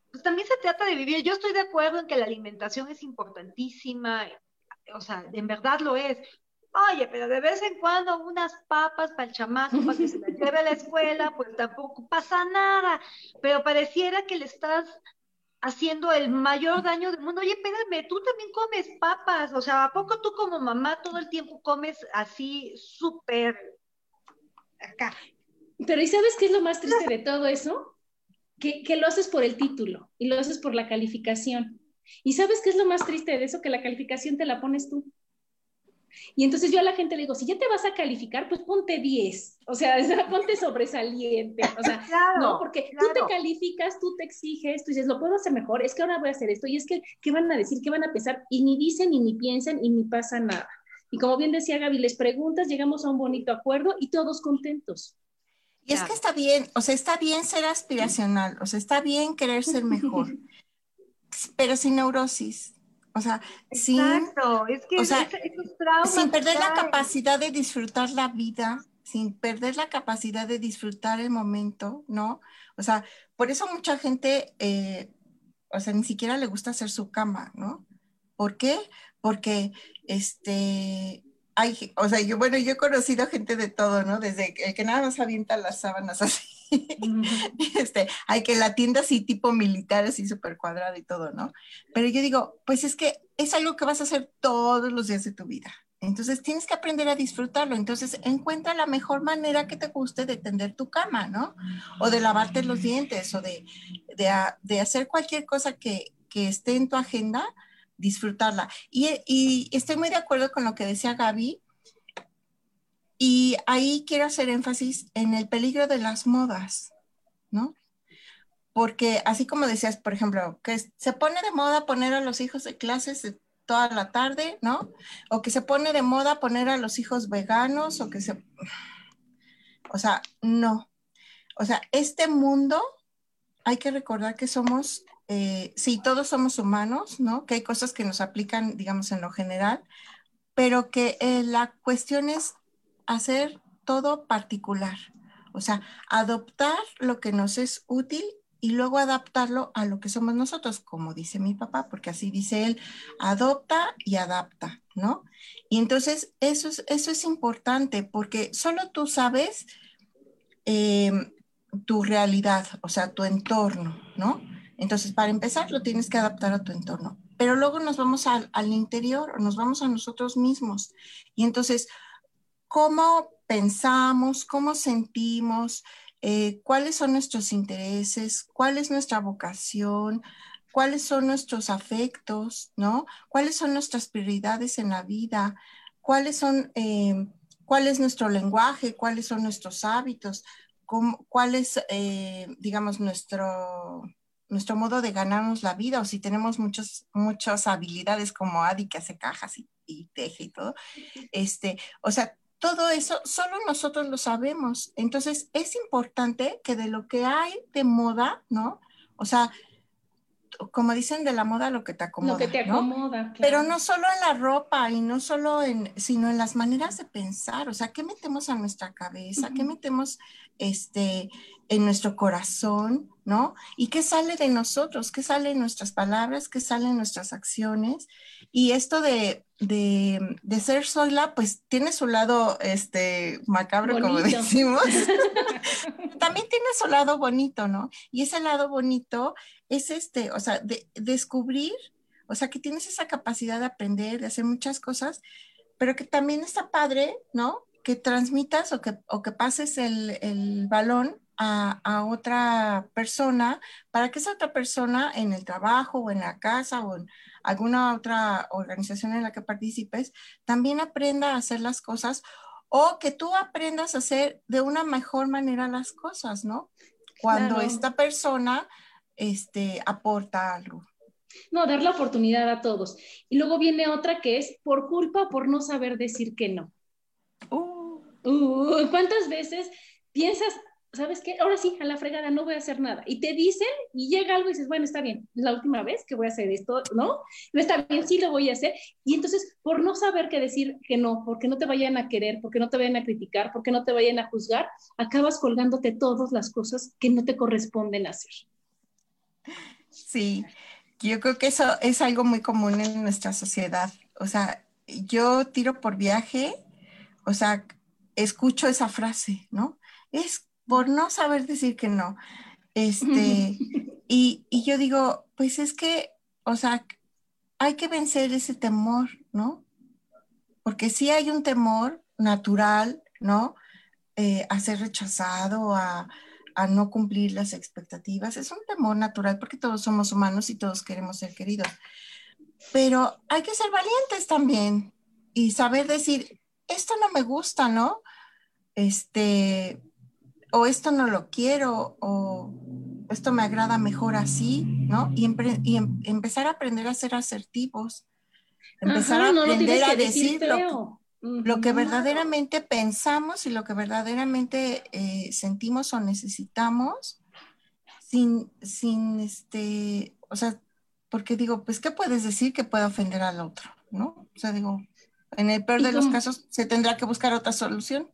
pues también se trata de vivir. Yo estoy de acuerdo en que la alimentación es importantísima, o sea, en verdad lo es. Oye, pero de vez en cuando unas papas para el chamaco, para que se las lleve a la escuela, pues tampoco pasa nada. Pero pareciera que le estás haciendo el mayor daño del mundo. Oye, espérame, tú también comes papas, o sea, ¿a poco tú como mamá todo el tiempo comes así súper acá. Pero ¿y sabes qué es lo más triste de todo eso? Que, que, lo haces por el título y lo haces por la calificación. ¿Y sabes qué es lo más triste de eso? Que la calificación te la pones tú. Y entonces yo a la gente le digo, si ya te vas a calificar, pues ponte 10, o sea, ponte sobresaliente, o sea, claro, no, porque claro. tú te calificas, tú te exiges, tú dices, lo puedo hacer mejor, es que ahora voy a hacer esto, y es que, ¿qué van a decir? ¿Qué van a pensar? Y ni dicen, y ni piensan, y ni pasa nada. Y como bien decía Gaby, les preguntas, llegamos a un bonito acuerdo y todos contentos. Y es que está bien, o sea, está bien ser aspiracional, o sea, está bien querer ser mejor, pero sin neurosis. O sea, Exacto. sin, es que o sea, sin perder la capacidad de disfrutar la vida, sin perder la capacidad de disfrutar el momento, ¿no? O sea, por eso mucha gente, eh, o sea, ni siquiera le gusta hacer su cama, ¿no? ¿Por qué? Porque este, hay, o sea, yo, bueno, yo he conocido gente de todo, ¿no? Desde el que nada más avienta las sábanas así este, hay que la tienda así tipo militar, así súper cuadrada y todo, ¿no? Pero yo digo, pues es que es algo que vas a hacer todos los días de tu vida. Entonces tienes que aprender a disfrutarlo. Entonces encuentra la mejor manera que te guste de tender tu cama, ¿no? O de lavarte los dientes o de, de, hacer cualquier cosa que, que, esté en tu agenda, disfrutarla. Y, estoy muy de acuerdo con lo que decía Gaby. Y ahí quiero hacer énfasis en el peligro de las modas, ¿no? Porque así como decías, por ejemplo, que se pone de moda poner a los hijos de clases toda la tarde, ¿no? O que se pone de moda poner a los hijos veganos o que se... O sea, no. O sea, este mundo, hay que recordar que somos, eh, sí, todos somos humanos, ¿no? Que hay cosas que nos aplican, digamos, en lo general, pero que eh, la cuestión es hacer todo particular. O sea, adoptar lo que nos es útil y luego adaptarlo a lo que somos nosotros, como dice mi papá, porque así dice él, adopta y adapta, ¿no? Y entonces eso es, eso es importante porque solo tú sabes em, tu realidad, o sea, tu entorno, ¿no? Entonces, para empezar, lo tienes que adaptar a tu entorno, pero luego nos vamos al, al interior, nos vamos a nosotros mismos. Y entonces, ¿cómo pensamos, cómo sentimos? Eh, cuáles son nuestros intereses, cuál es nuestra vocación, cuáles son nuestros afectos, ¿no? ¿Cuáles son nuestras prioridades en la vida? ¿Cuáles son, eh, cuál es nuestro lenguaje? ¿Cuáles son nuestros hábitos? ¿Cuál es, eh, digamos, nuestro, nuestro modo de ganarnos la vida? O si tenemos muchas, muchas habilidades como Adi que hace cajas y, y teje y todo. Este, o sea, todo eso solo nosotros lo sabemos. Entonces es importante que de lo que hay de moda, ¿no? O sea, como dicen de la moda, lo que te acomoda. Lo que te acomoda. Pero no solo en la ropa y no solo en, sino en las maneras de pensar. O sea, ¿qué metemos a nuestra cabeza? ¿Qué metemos este, en nuestro corazón? ¿No? ¿Y qué sale de nosotros? ¿Qué sale en nuestras palabras? ¿Qué sale en nuestras acciones? Y esto de, de, de ser sola, pues tiene su lado este, macabro, como decimos. También tiene su lado bonito, ¿no? Y ese lado bonito es este, o sea, de, descubrir, o sea, que tienes esa capacidad de aprender, de hacer muchas cosas, pero que también está padre, ¿no? Que transmitas o que, o que pases el, el balón a, a, otra persona para que esa otra persona en el trabajo o en la casa o en alguna otra organización en la que participes también aprenda a hacer las cosas o que tú aprendas a hacer de una mejor manera las cosas, ¿no? Cuando esta persona este, aporta algo. No, dar la oportunidad a todos. Y luego viene otra que es por culpa por no saber decir que no. Uh. Uh, ¿Cuántas veces piensas, ¿sabes qué? Ahora sí, a la fregada no voy a hacer nada. Y te dicen y llega algo y dices, bueno, está bien, la última vez que voy a hacer esto, ¿no? No está bien, sí lo voy a hacer. Y entonces, por no saber qué decir que no, porque no te vayan a querer, porque no te vayan a criticar, porque no te vayan a juzgar, acabas colgándote todas las cosas que no te corresponden hacer. Sí, yo creo que eso es algo muy común en nuestra sociedad. O sea, yo tiro por viaje, o sea, escucho esa frase, ¿no? Es por no saber decir que no. Este, y, y yo digo, pues es que, o sea, hay que vencer ese temor, ¿no? Porque sí hay un temor natural, ¿no? Eh, a ser rechazado, a, a no cumplir las expectativas. Es un temor natural porque todos somos humanos y todos queremos ser queridos. Pero hay que ser valientes también y saber decir, esto no me gusta, ¿no? Este, o esto no lo quiero, o esto me agrada mejor así, ¿no? Y, em, empezar a aprender a ser asertivos. Empezar a aprender a decir lo que verdaderamente pensamos y lo que verdaderamente eh, sentimos o necesitamos sin, sin este, o sea, porque digo, pues, ¿qué puedes decir que pueda ofender al otro? ¿No? O sea, digo, en el peor de los casos se tendrá que buscar otra solución.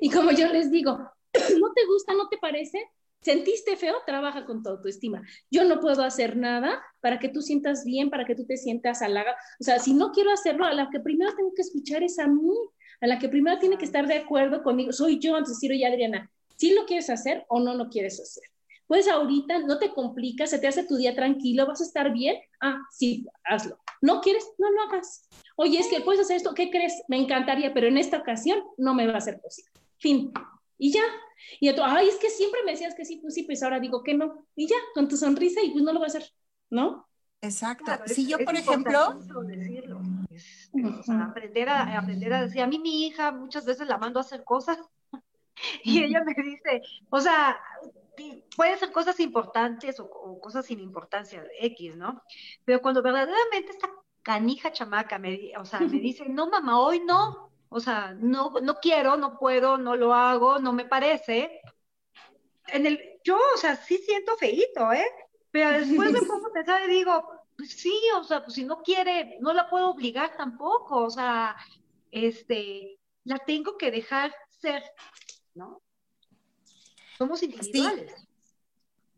Y como yo les digo, ¿no te gusta, no te parece? ¿Sentiste feo? Trabaja con tu autoestima. Yo no puedo hacer nada para que tú sientas bien, para que tú te sientas halagada. O sea, si no quiero hacerlo, a la que primero tengo que escuchar es a mí, a la que primero tiene que estar de acuerdo conmigo. Soy yo, antes de decir, oye, Adriana, si lo quieres hacer o no lo quieres hacer. Pues ahorita no te complicas, se te hace tu día tranquilo, vas a estar bien. Ah, sí, hazlo. ¿No quieres? No lo hagas. Oye, es que puedes hacer esto, ¿qué crees? Me encantaría, pero en esta ocasión no me va a ser posible. Fin. Y ya. Y otro, ay, es que siempre me decías que sí, pues sí, pues ahora digo que no. Y ya, con tu sonrisa y pues no lo va a hacer, ¿no? Exacto. si yo, por ejemplo... Decirlo. aprender, a, aprender a decir, a mí mi hija muchas veces la mando a hacer cosas y ella me dice, o sea, pueden ser cosas importantes o, cosas sin importancia, X, ¿no? Pero cuando verdaderamente esta canija chamaca me, o sea, me dice, no, mamá, hoy no, o sea, no, no quiero, no puedo, no lo hago, no me parece. En el, yo, o sea, sí siento feíto, ¿eh? Pero después me pongo a pensar y digo, pues sí, o sea, pues si no quiere, no la puedo obligar tampoco, o sea, este, la tengo que dejar ser, ¿no? Somos individuales.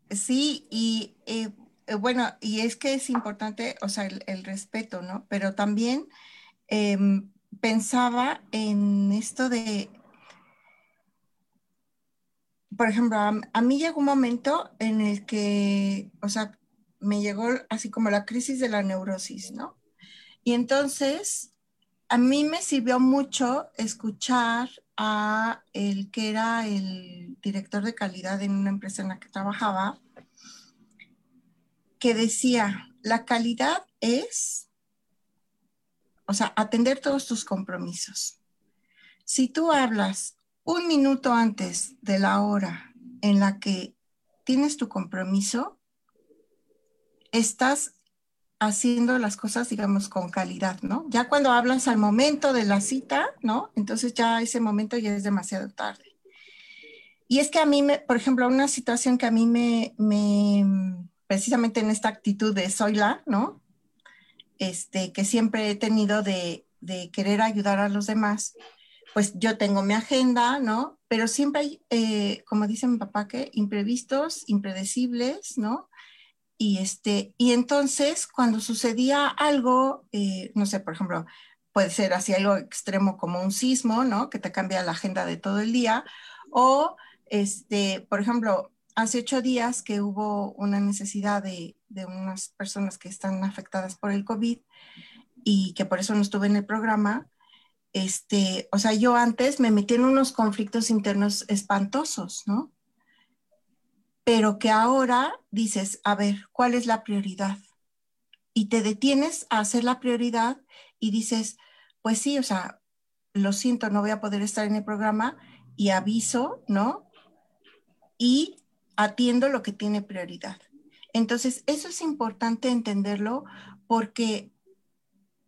Sí, y eh, eh, bueno, y es que es importante, o sea, el, respeto, ¿no? Pero también em, pensaba en esto de, por ejemplo, a, mí llegó un momento en el que, o sea, me llegó así como la crisis de la neurosis, ¿no? Y entonces, a mí me sirvió mucho escuchar a el que era el director de calidad en una empresa en la que trabajaba, que decía, la calidad es, o sea, atender todos tus compromisos. Si tú hablas un minuto antes de la hora en la que tienes tu compromiso, estás haciendo las cosas, digamos, con calidad, ¿no? Ya cuando hablas al momento de la cita, ¿no? Entonces ya ese momento ya es demasiado tarde. Y es que a mí, por ejemplo, una situación que a mí me, me, precisamente en esta actitud de soy ¿no? Este, que siempre he tenido de, querer ayudar a los demás, pues yo tengo mi agenda, ¿no? Pero siempre hay, eh, como dice mi papá, que imprevistos, impredecibles, ¿no? Y, este, y entonces cuando sucedía algo, eh, no sé, por ejemplo, puede ser así algo extremo como un sismo, ¿no? Que te cambia la agenda de todo el día. O, este, por ejemplo, hace ocho días que hubo una necesidad de, de unas personas que están afectadas por el COVID y que por eso no estuve en el programa. Este, o sea, yo antes me metí en unos conflictos internos espantosos, ¿no? pero que ahora dices, a ver, ¿cuál es la prioridad? Y te detienes a hacer la prioridad y dices, pues sí, o sea, lo siento, no voy a poder estar en el programa y aviso, ¿no? Y atiendo lo que tiene prioridad. Entonces, eso es importante entenderlo porque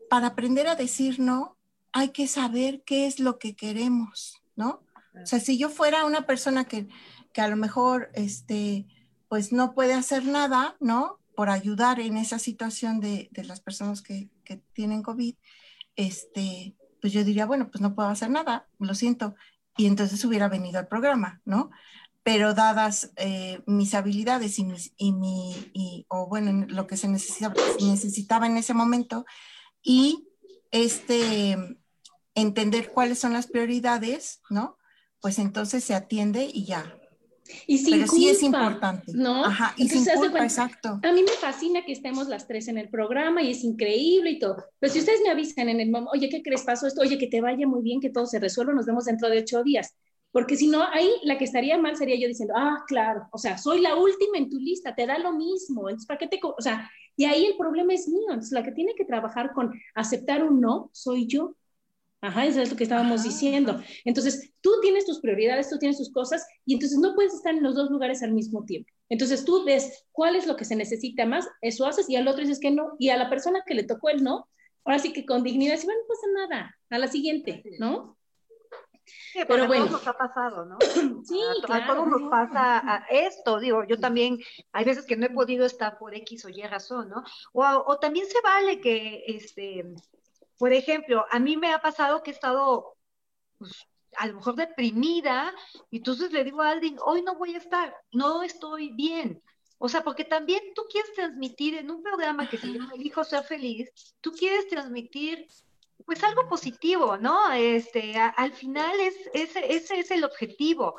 para aprender a decir no, hay que saber qué es lo que queremos, ¿no? O sea, si yo fuera una persona que que a lo mejor este, pues no puede hacer nada, ¿no? Por ayudar en esa situación de, de las personas que, que, tienen COVID, este, pues yo diría, bueno, pues no puedo hacer nada, lo siento. Y entonces hubiera venido al programa, ¿no? Pero dadas eh, mis habilidades y, mis, y mi, y, o bueno, lo que se necesitaba, necesitaba en ese momento, y este, entender cuáles son las prioridades, ¿no? Pues entonces se atiende y ya, y sin Pero sí es importante. ¿no? Ajá, y sin culpa, exacto. A mí me fascina que estemos las tres en el programa y es increíble y todo. Pero si ustedes me avisan en el momento, oye, ¿qué crees? Pasó esto, oye, que te vaya muy bien, que todo se resuelva, nos vemos dentro de ocho días. Porque si no, ahí la que estaría mal sería yo diciendo, ah, claro, o sea, soy la última en tu lista, te da lo mismo, entonces, ¿para qué te...? O sea, y ahí el problema es mío, entonces la que tiene que trabajar con aceptar un no soy yo. Ajá, eso es lo que estábamos diciendo. Entonces, tú tienes tus prioridades, tú tienes tus cosas, y entonces no puedes estar en los dos lugares al mismo tiempo. Entonces, tú ves cuál es lo que se necesita más, eso haces, y al otro dices que no, y a la persona que le tocó el no, ahora sí que con dignidad, si bueno, no pasa nada, a la siguiente, ¿no? Sí, pero bueno. nos ha pasado, ¿no? sí, a, claro. a todos nos pasa esto, digo, yo también, hay veces que no he podido estar por X o Y razón, ¿no? O, o también se vale que, este, por ejemplo, a mí me ha pasado que he estado, pues, a lo mejor deprimida, y entonces le digo a alguien, hoy no voy a estar, no estoy bien. O sea, porque también tú quieres transmitir en un programa que se llama Elijo Ser Feliz, tú quieres transmitir pues algo positivo, ¿no? Este, al final es, ese, ese es el objetivo.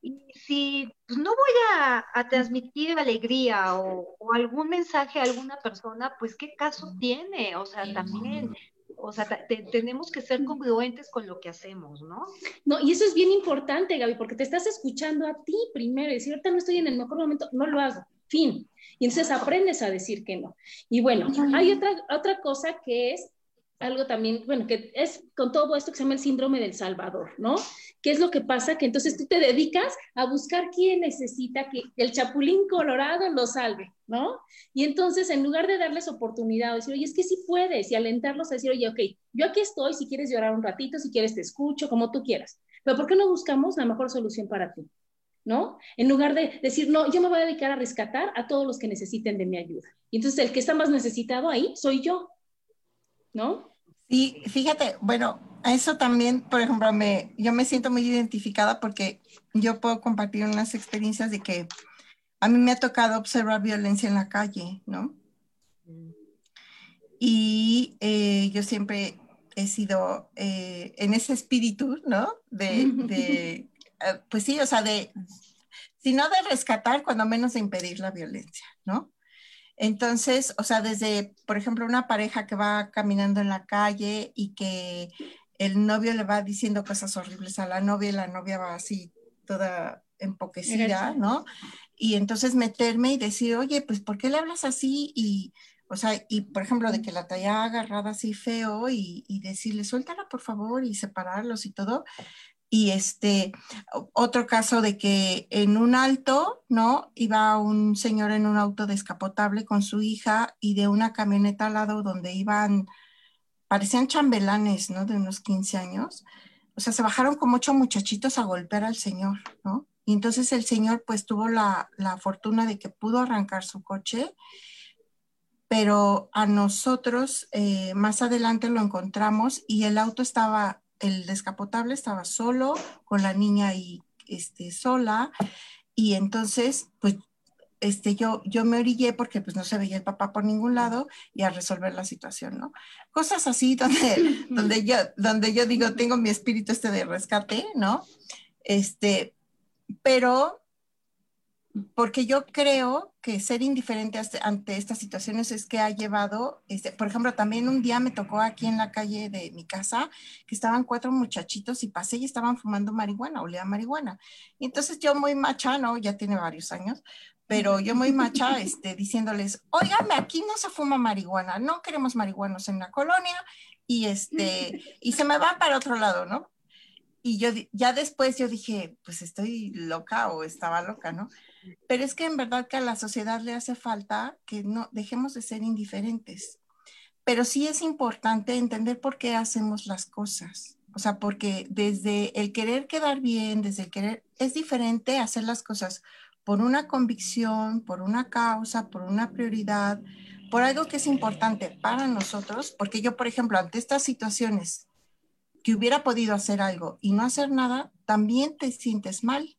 Y si pues, no voy a, transmitir alegría o, algún mensaje a alguna persona, pues qué caso tiene, o sea, también o sea, tenemos que ser congruentes con lo que hacemos, ¿no? No, y eso es bien importante, Gaby, porque te estás escuchando a ti primero y decir, ahorita no estoy en el mejor momento, no lo hago, fin. Y entonces aprendes a decir que no. Y bueno, hay otra, otra cosa que es algo también, bueno, que es con todo esto que se llama el síndrome del Salvador, ¿no? ¿Qué es lo que pasa? Que entonces tú te dedicas a buscar quién necesita que el chapulín colorado lo salve, ¿no? Y entonces en lugar de darles oportunidad, decir, oye, es que sí puedes, y alentarlos a decir, oye, ok, yo aquí estoy, si quieres llorar un ratito, si quieres te escucho, como tú quieras, pero ¿por qué no buscamos la mejor solución para ti? ¿no? En lugar de decir, no, yo me voy a dedicar a rescatar a todos los que necesiten de mi ayuda. Y entonces el que está más necesitado ahí soy yo, ¿no? Sí, fíjate, bueno, eso también, por ejemplo, me, yo me siento muy identificada porque yo puedo compartir unas experiencias de que a mí me ha tocado observar violencia en la calle, ¿no? Y eh, yo siempre he sido eh, en ese espíritu, ¿no? De, eh, pues sí, o sea, de, si no de rescatar, cuando menos de impedir la violencia, ¿no? Entonces, o sea, desde, por ejemplo, una pareja que va caminando en la calle y que el novio le va diciendo cosas horribles a la novia y la novia va así toda empoquecida, ¿no? Y entonces meterme y decir, oye, pues, ¿por qué le hablas así? Y, o sea, y por ejemplo, de que la talla agarrada así feo y, y decirle, suéltala por favor y separarlos y todo. Y este, otro caso de que en un alto, ¿no? Iba un señor en un auto descapotable con su hija y de una camioneta al lado donde iban, parecían chambelanes, ¿no? De unos 15 años. O sea, se bajaron como ocho muchachitos a golpear al señor, ¿no? Y entonces el señor pues tuvo la, la fortuna de que pudo arrancar su coche, pero a nosotros eh, más adelante lo encontramos y el auto estaba el descapotable estaba solo, con la niña ahí este, sola, y entonces, pues, este, yo, yo me orillé porque pues no se veía el papá por ningún lado y a resolver la situación, ¿no? Cosas así donde, donde, yo, donde yo digo, tengo mi espíritu este de rescate, ¿no? Este, pero porque yo creo que ser indiferente ante estas situaciones es que ha llevado, este, por ejemplo, también un día me tocó aquí en la calle de mi casa que estaban cuatro muchachitos y pasé y estaban fumando marihuana, olía marihuana. Y entonces yo muy macha, ¿no? Ya tiene varios años, pero yo muy macha, este, diciéndoles, óigame, aquí no se fuma marihuana, no queremos marihuanos en la colonia y este, y se me va para otro lado, ¿no? Y yo ya después yo dije, pues estoy loca o estaba loca, ¿no? Pero es que en verdad que a la sociedad le hace falta que no dejemos de ser indiferentes. Pero sí es importante entender por qué hacemos las cosas. O sea, porque desde el querer quedar bien, desde el querer, es diferente hacer las cosas por una convicción, por una causa, por una prioridad, por algo que es importante para nosotros, porque yo, por ejemplo, ante estas situaciones que hubiera podido hacer algo y no hacer nada, también te sientes mal.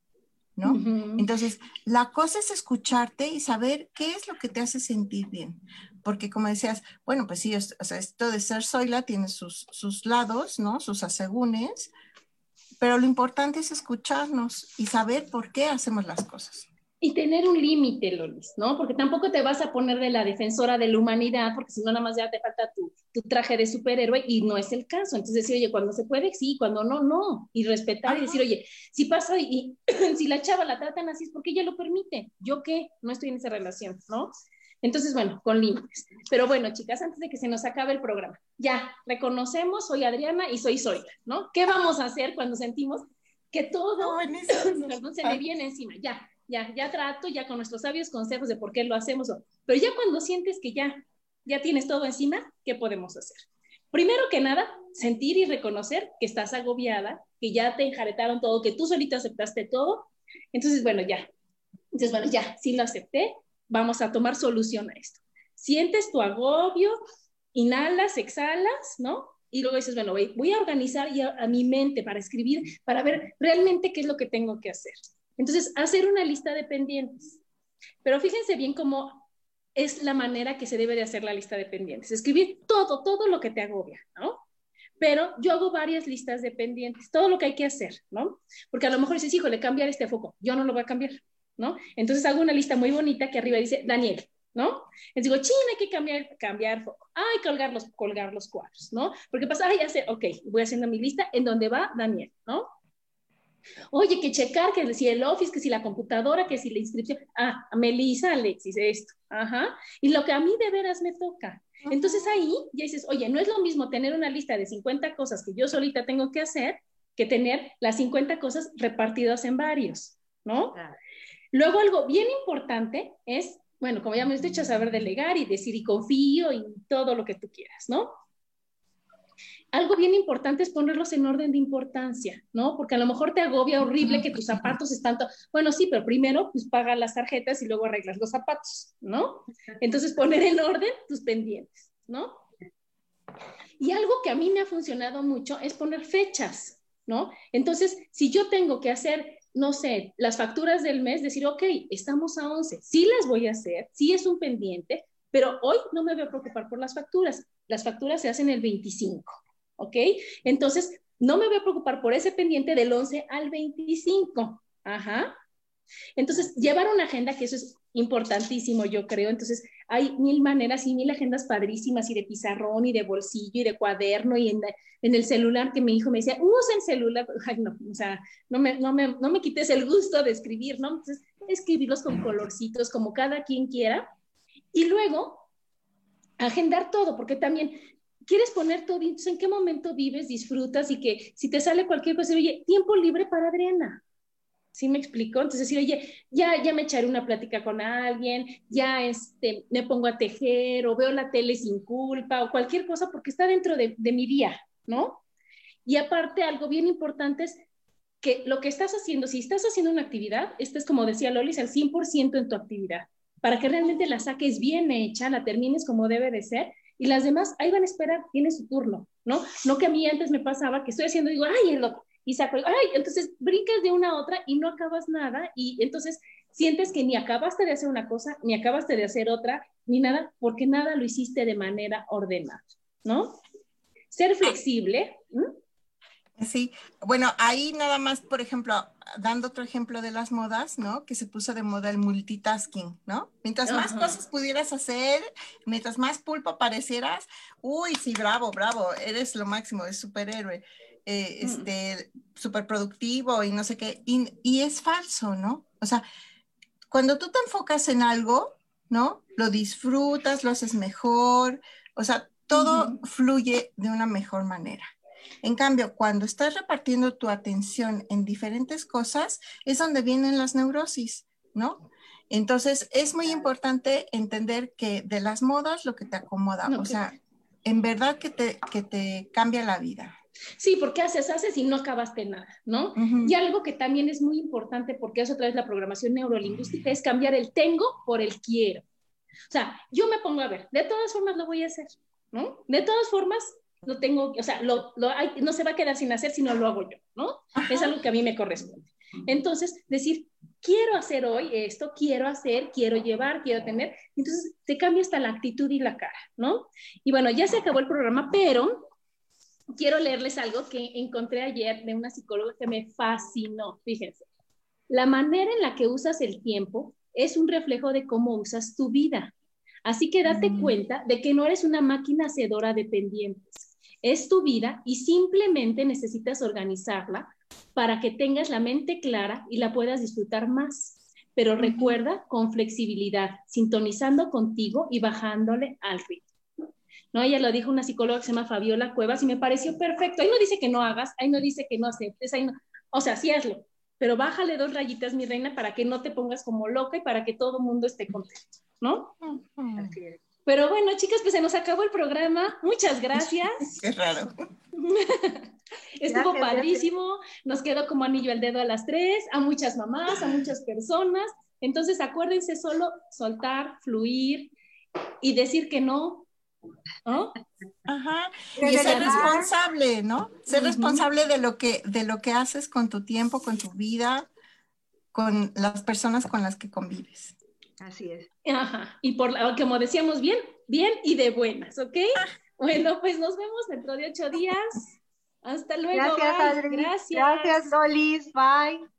¿No? Entonces, la cosa es escucharte y saber qué es lo que te hace sentir bien. Porque como decías, bueno, pues sí, o sea, esto de ser Zoila tiene sus, sus lados, ¿no? Sus asegúnes, pero lo importante es escucharnos y saber por qué hacemos las cosas y tener un límite, Lolis, ¿no? Porque tampoco te vas a poner de la defensora de la humanidad, porque si no, nada más ya te falta tu, tu, traje de superhéroe y no es el caso. Entonces, decir, oye, cuando se puede, sí, cuando no, no. Y respetar y decir, oye, si pasa y, si la chava la tratan así es porque ella lo permite. ¿Yo qué? No estoy en esa relación, ¿no? Entonces, bueno, con límites. Pero bueno, chicas, antes de que se nos acabe el programa, ya reconocemos, soy Adriana y soy Zoila, ¿no? ¿Qué vamos a hacer cuando sentimos que todo no, se le viene encima? Ya, ya, ya trato, ya con nuestros sabios consejos de por qué lo hacemos, pero ya cuando sientes que ya, ya tienes todo encima, ¿qué podemos hacer? Primero que nada, sentir y reconocer que estás agobiada, que ya te enjaretaron todo, que tú solita aceptaste todo. Entonces, bueno, ya. Entonces, bueno, ya, sí lo acepté, vamos a tomar solución a esto. Sientes tu agobio, inhalas, exhalas, ¿no? Y luego dices, bueno, voy, a organizar ya a mi mente para escribir, para ver realmente qué es lo que tengo que hacer. Entonces, hacer una lista de pendientes. Pero fíjense bien cómo es la manera que se debe de hacer la lista de pendientes. Escribir todo, todo lo que te agobia, ¿no? pero yo hago varias listas de pendientes, todo lo que hay que hacer, ¿no? Porque a lo mejor dices, híjole, cambiar este foco, yo no lo voy a cambiar, ¿no? Entonces hago una lista muy bonita que arriba dice Daniel, ¿no? Les digo, ching, hay que cambiar, cambiar foco, ay, colgar los, colgar los cuadros, ¿no? Porque pasa, ay, ya sé, ok, voy haciendo mi lista en donde va Daniel, ¿no? Oye, que checar que si el office, que si la computadora, que si la inscripción. Ah, Melissa, Alexis, esto. Ajá. Y lo que a mí de veras me toca. Entonces ahí ya dices, oye, no es lo mismo tener una lista de 50 cosas que yo solita tengo que hacer que tener las 50 cosas repartidas en varios, ¿no? Luego algo bien importante es, bueno, como ya me has dicho, saber delegar y decir y confío y todo lo que tú quieras, ¿no? Algo bien importante es ponerlos en orden de importancia, ¿no? Porque a lo mejor te agobia horrible que tus zapatos están... Bueno, sí, pero primero pues paga las tarjetas y luego arreglas los zapatos, ¿no? Entonces poner en orden tus pendientes, ¿no? Y algo que a mí me ha funcionado mucho es poner fechas, ¿no? Entonces, si yo tengo que hacer, no sé, las facturas del mes, decir, ok, estamos a 11, sí las voy a hacer, sí es un pendiente, pero hoy no me voy a preocupar por las facturas. Las facturas se hacen el 25, ¿ok? Entonces, no me voy a preocupar por ese pendiente del 11 al 25. Ajá. Entonces, llevar una agenda, que eso es importantísimo, yo creo. Entonces, hay mil maneras y mil agendas padrísimas y de pizarrón y de bolsillo y de cuaderno y en, el celular que mi hijo me decía, usa el celular. No, o sea, no me, no, me, no me quites el gusto de escribir, ¿no? Entonces, escribirlos con colorcitos, como cada quien quiera. Y luego, agendar todo, porque también quieres poner todo, entonces en qué momento vives, disfrutas y que si te sale cualquier cosa, oye, tiempo libre para Adriana. ¿Sí me explico? Entonces decir, oye, ya, ya me echaré una plática con alguien, ya este, me pongo a tejer o veo la tele sin culpa o cualquier cosa porque está dentro de, mi día, ¿no? Y aparte, algo bien importante es que lo que estás haciendo, si estás haciendo una actividad, estés, como decía Lolis, al 100% en tu actividad, para que realmente la saques bien hecha, la termines como debe de ser y las demás ahí van a esperar, tiene su turno, ¿no? No que a mí antes me pasaba que estoy haciendo, digo, ay, el loco, y saco, ay, entonces brincas de una a otra y no acabas nada, y entonces sientes que ni acabaste de hacer una cosa, ni acabaste de hacer otra, ni nada, porque nada lo hiciste de manera ordenada, ¿no? Ser flexible. Sí, bueno, ahí nada más, por ejemplo, dando otro ejemplo de las modas, ¿no? Que se puso de moda el multitasking, ¿no? Mientras más cosas pudieras hacer, mientras más pulpo parecieras, uy, sí, bravo, bravo, eres lo máximo, es superhéroe, eh, mm. este, súper productivo y no sé qué. Y, es falso, ¿no? O sea, cuando tú te enfocas en algo, ¿no? Lo disfrutas, lo haces mejor, o sea, todo fluye de una mejor manera. En cambio, cuando estás repartiendo tu atención en diferentes cosas, es donde vienen las neurosis, ¿no? Entonces, es muy importante entender que de las modas lo que te acomoda, o sea, en verdad que te, que te cambia la vida. Sí, porque haces, haces y no acabaste nada, ¿no? Y algo que también es muy importante, porque es otra vez la programación neurolingüística, es cambiar el tengo por el quiero. O sea, yo me pongo a ver, de todas formas lo voy a hacer, ¿no? De todas formas, lo tengo, o sea, lo, lo hay, no se va a quedar sin hacer si no lo hago yo, ¿no? Es algo que a mí me corresponde. Entonces, decir, quiero hacer hoy esto, quiero hacer, quiero llevar, quiero tener, entonces te cambia hasta la actitud y la cara, ¿no? Y bueno, ya se acabó el programa, pero quiero leerles algo que encontré ayer de una psicóloga que me fascinó, fíjense. La manera en la que usas el tiempo es un reflejo de cómo usas tu vida. Así que date mm. cuenta de que no eres una máquina hacedora de pendientes es tu vida y simplemente necesitas organizarla para que tengas la mente clara y la puedas disfrutar más. Pero recuerda con flexibilidad, sintonizando contigo y bajándole al ritmo. ¿No? Ella lo dijo una psicóloga que se llama Fabiola Cuevas y me pareció perfecto. Ahí no dice que no hagas, ahí no dice que no aceptes, ahí no, o sea, sí hazlo, pero bájale dos rayitas, mi reina, para que no te pongas como loca y para que todo el mundo esté contento, ¿no? Así es. Pero bueno, chicas, pues se nos acabó el programa. Muchas gracias. Qué raro. Estuvo padrísimo. Nos quedó como anillo al dedo a las tres, a muchas mamás, a muchas personas. Entonces, acuérdense solo soltar, fluir y decir que no. ¿no? Ajá. Y ser responsable, ¿no? Ser responsable de lo que de lo que haces con tu tiempo, con tu vida, con las personas con las que convives. Así es. Ajá. Y por como decíamos bien, bien y de buenas, ¿ok? Bueno, pues nos vemos dentro de ocho días. Hasta luego. Gracias, Adri. Gracias. Gracias, Lolis. Bye.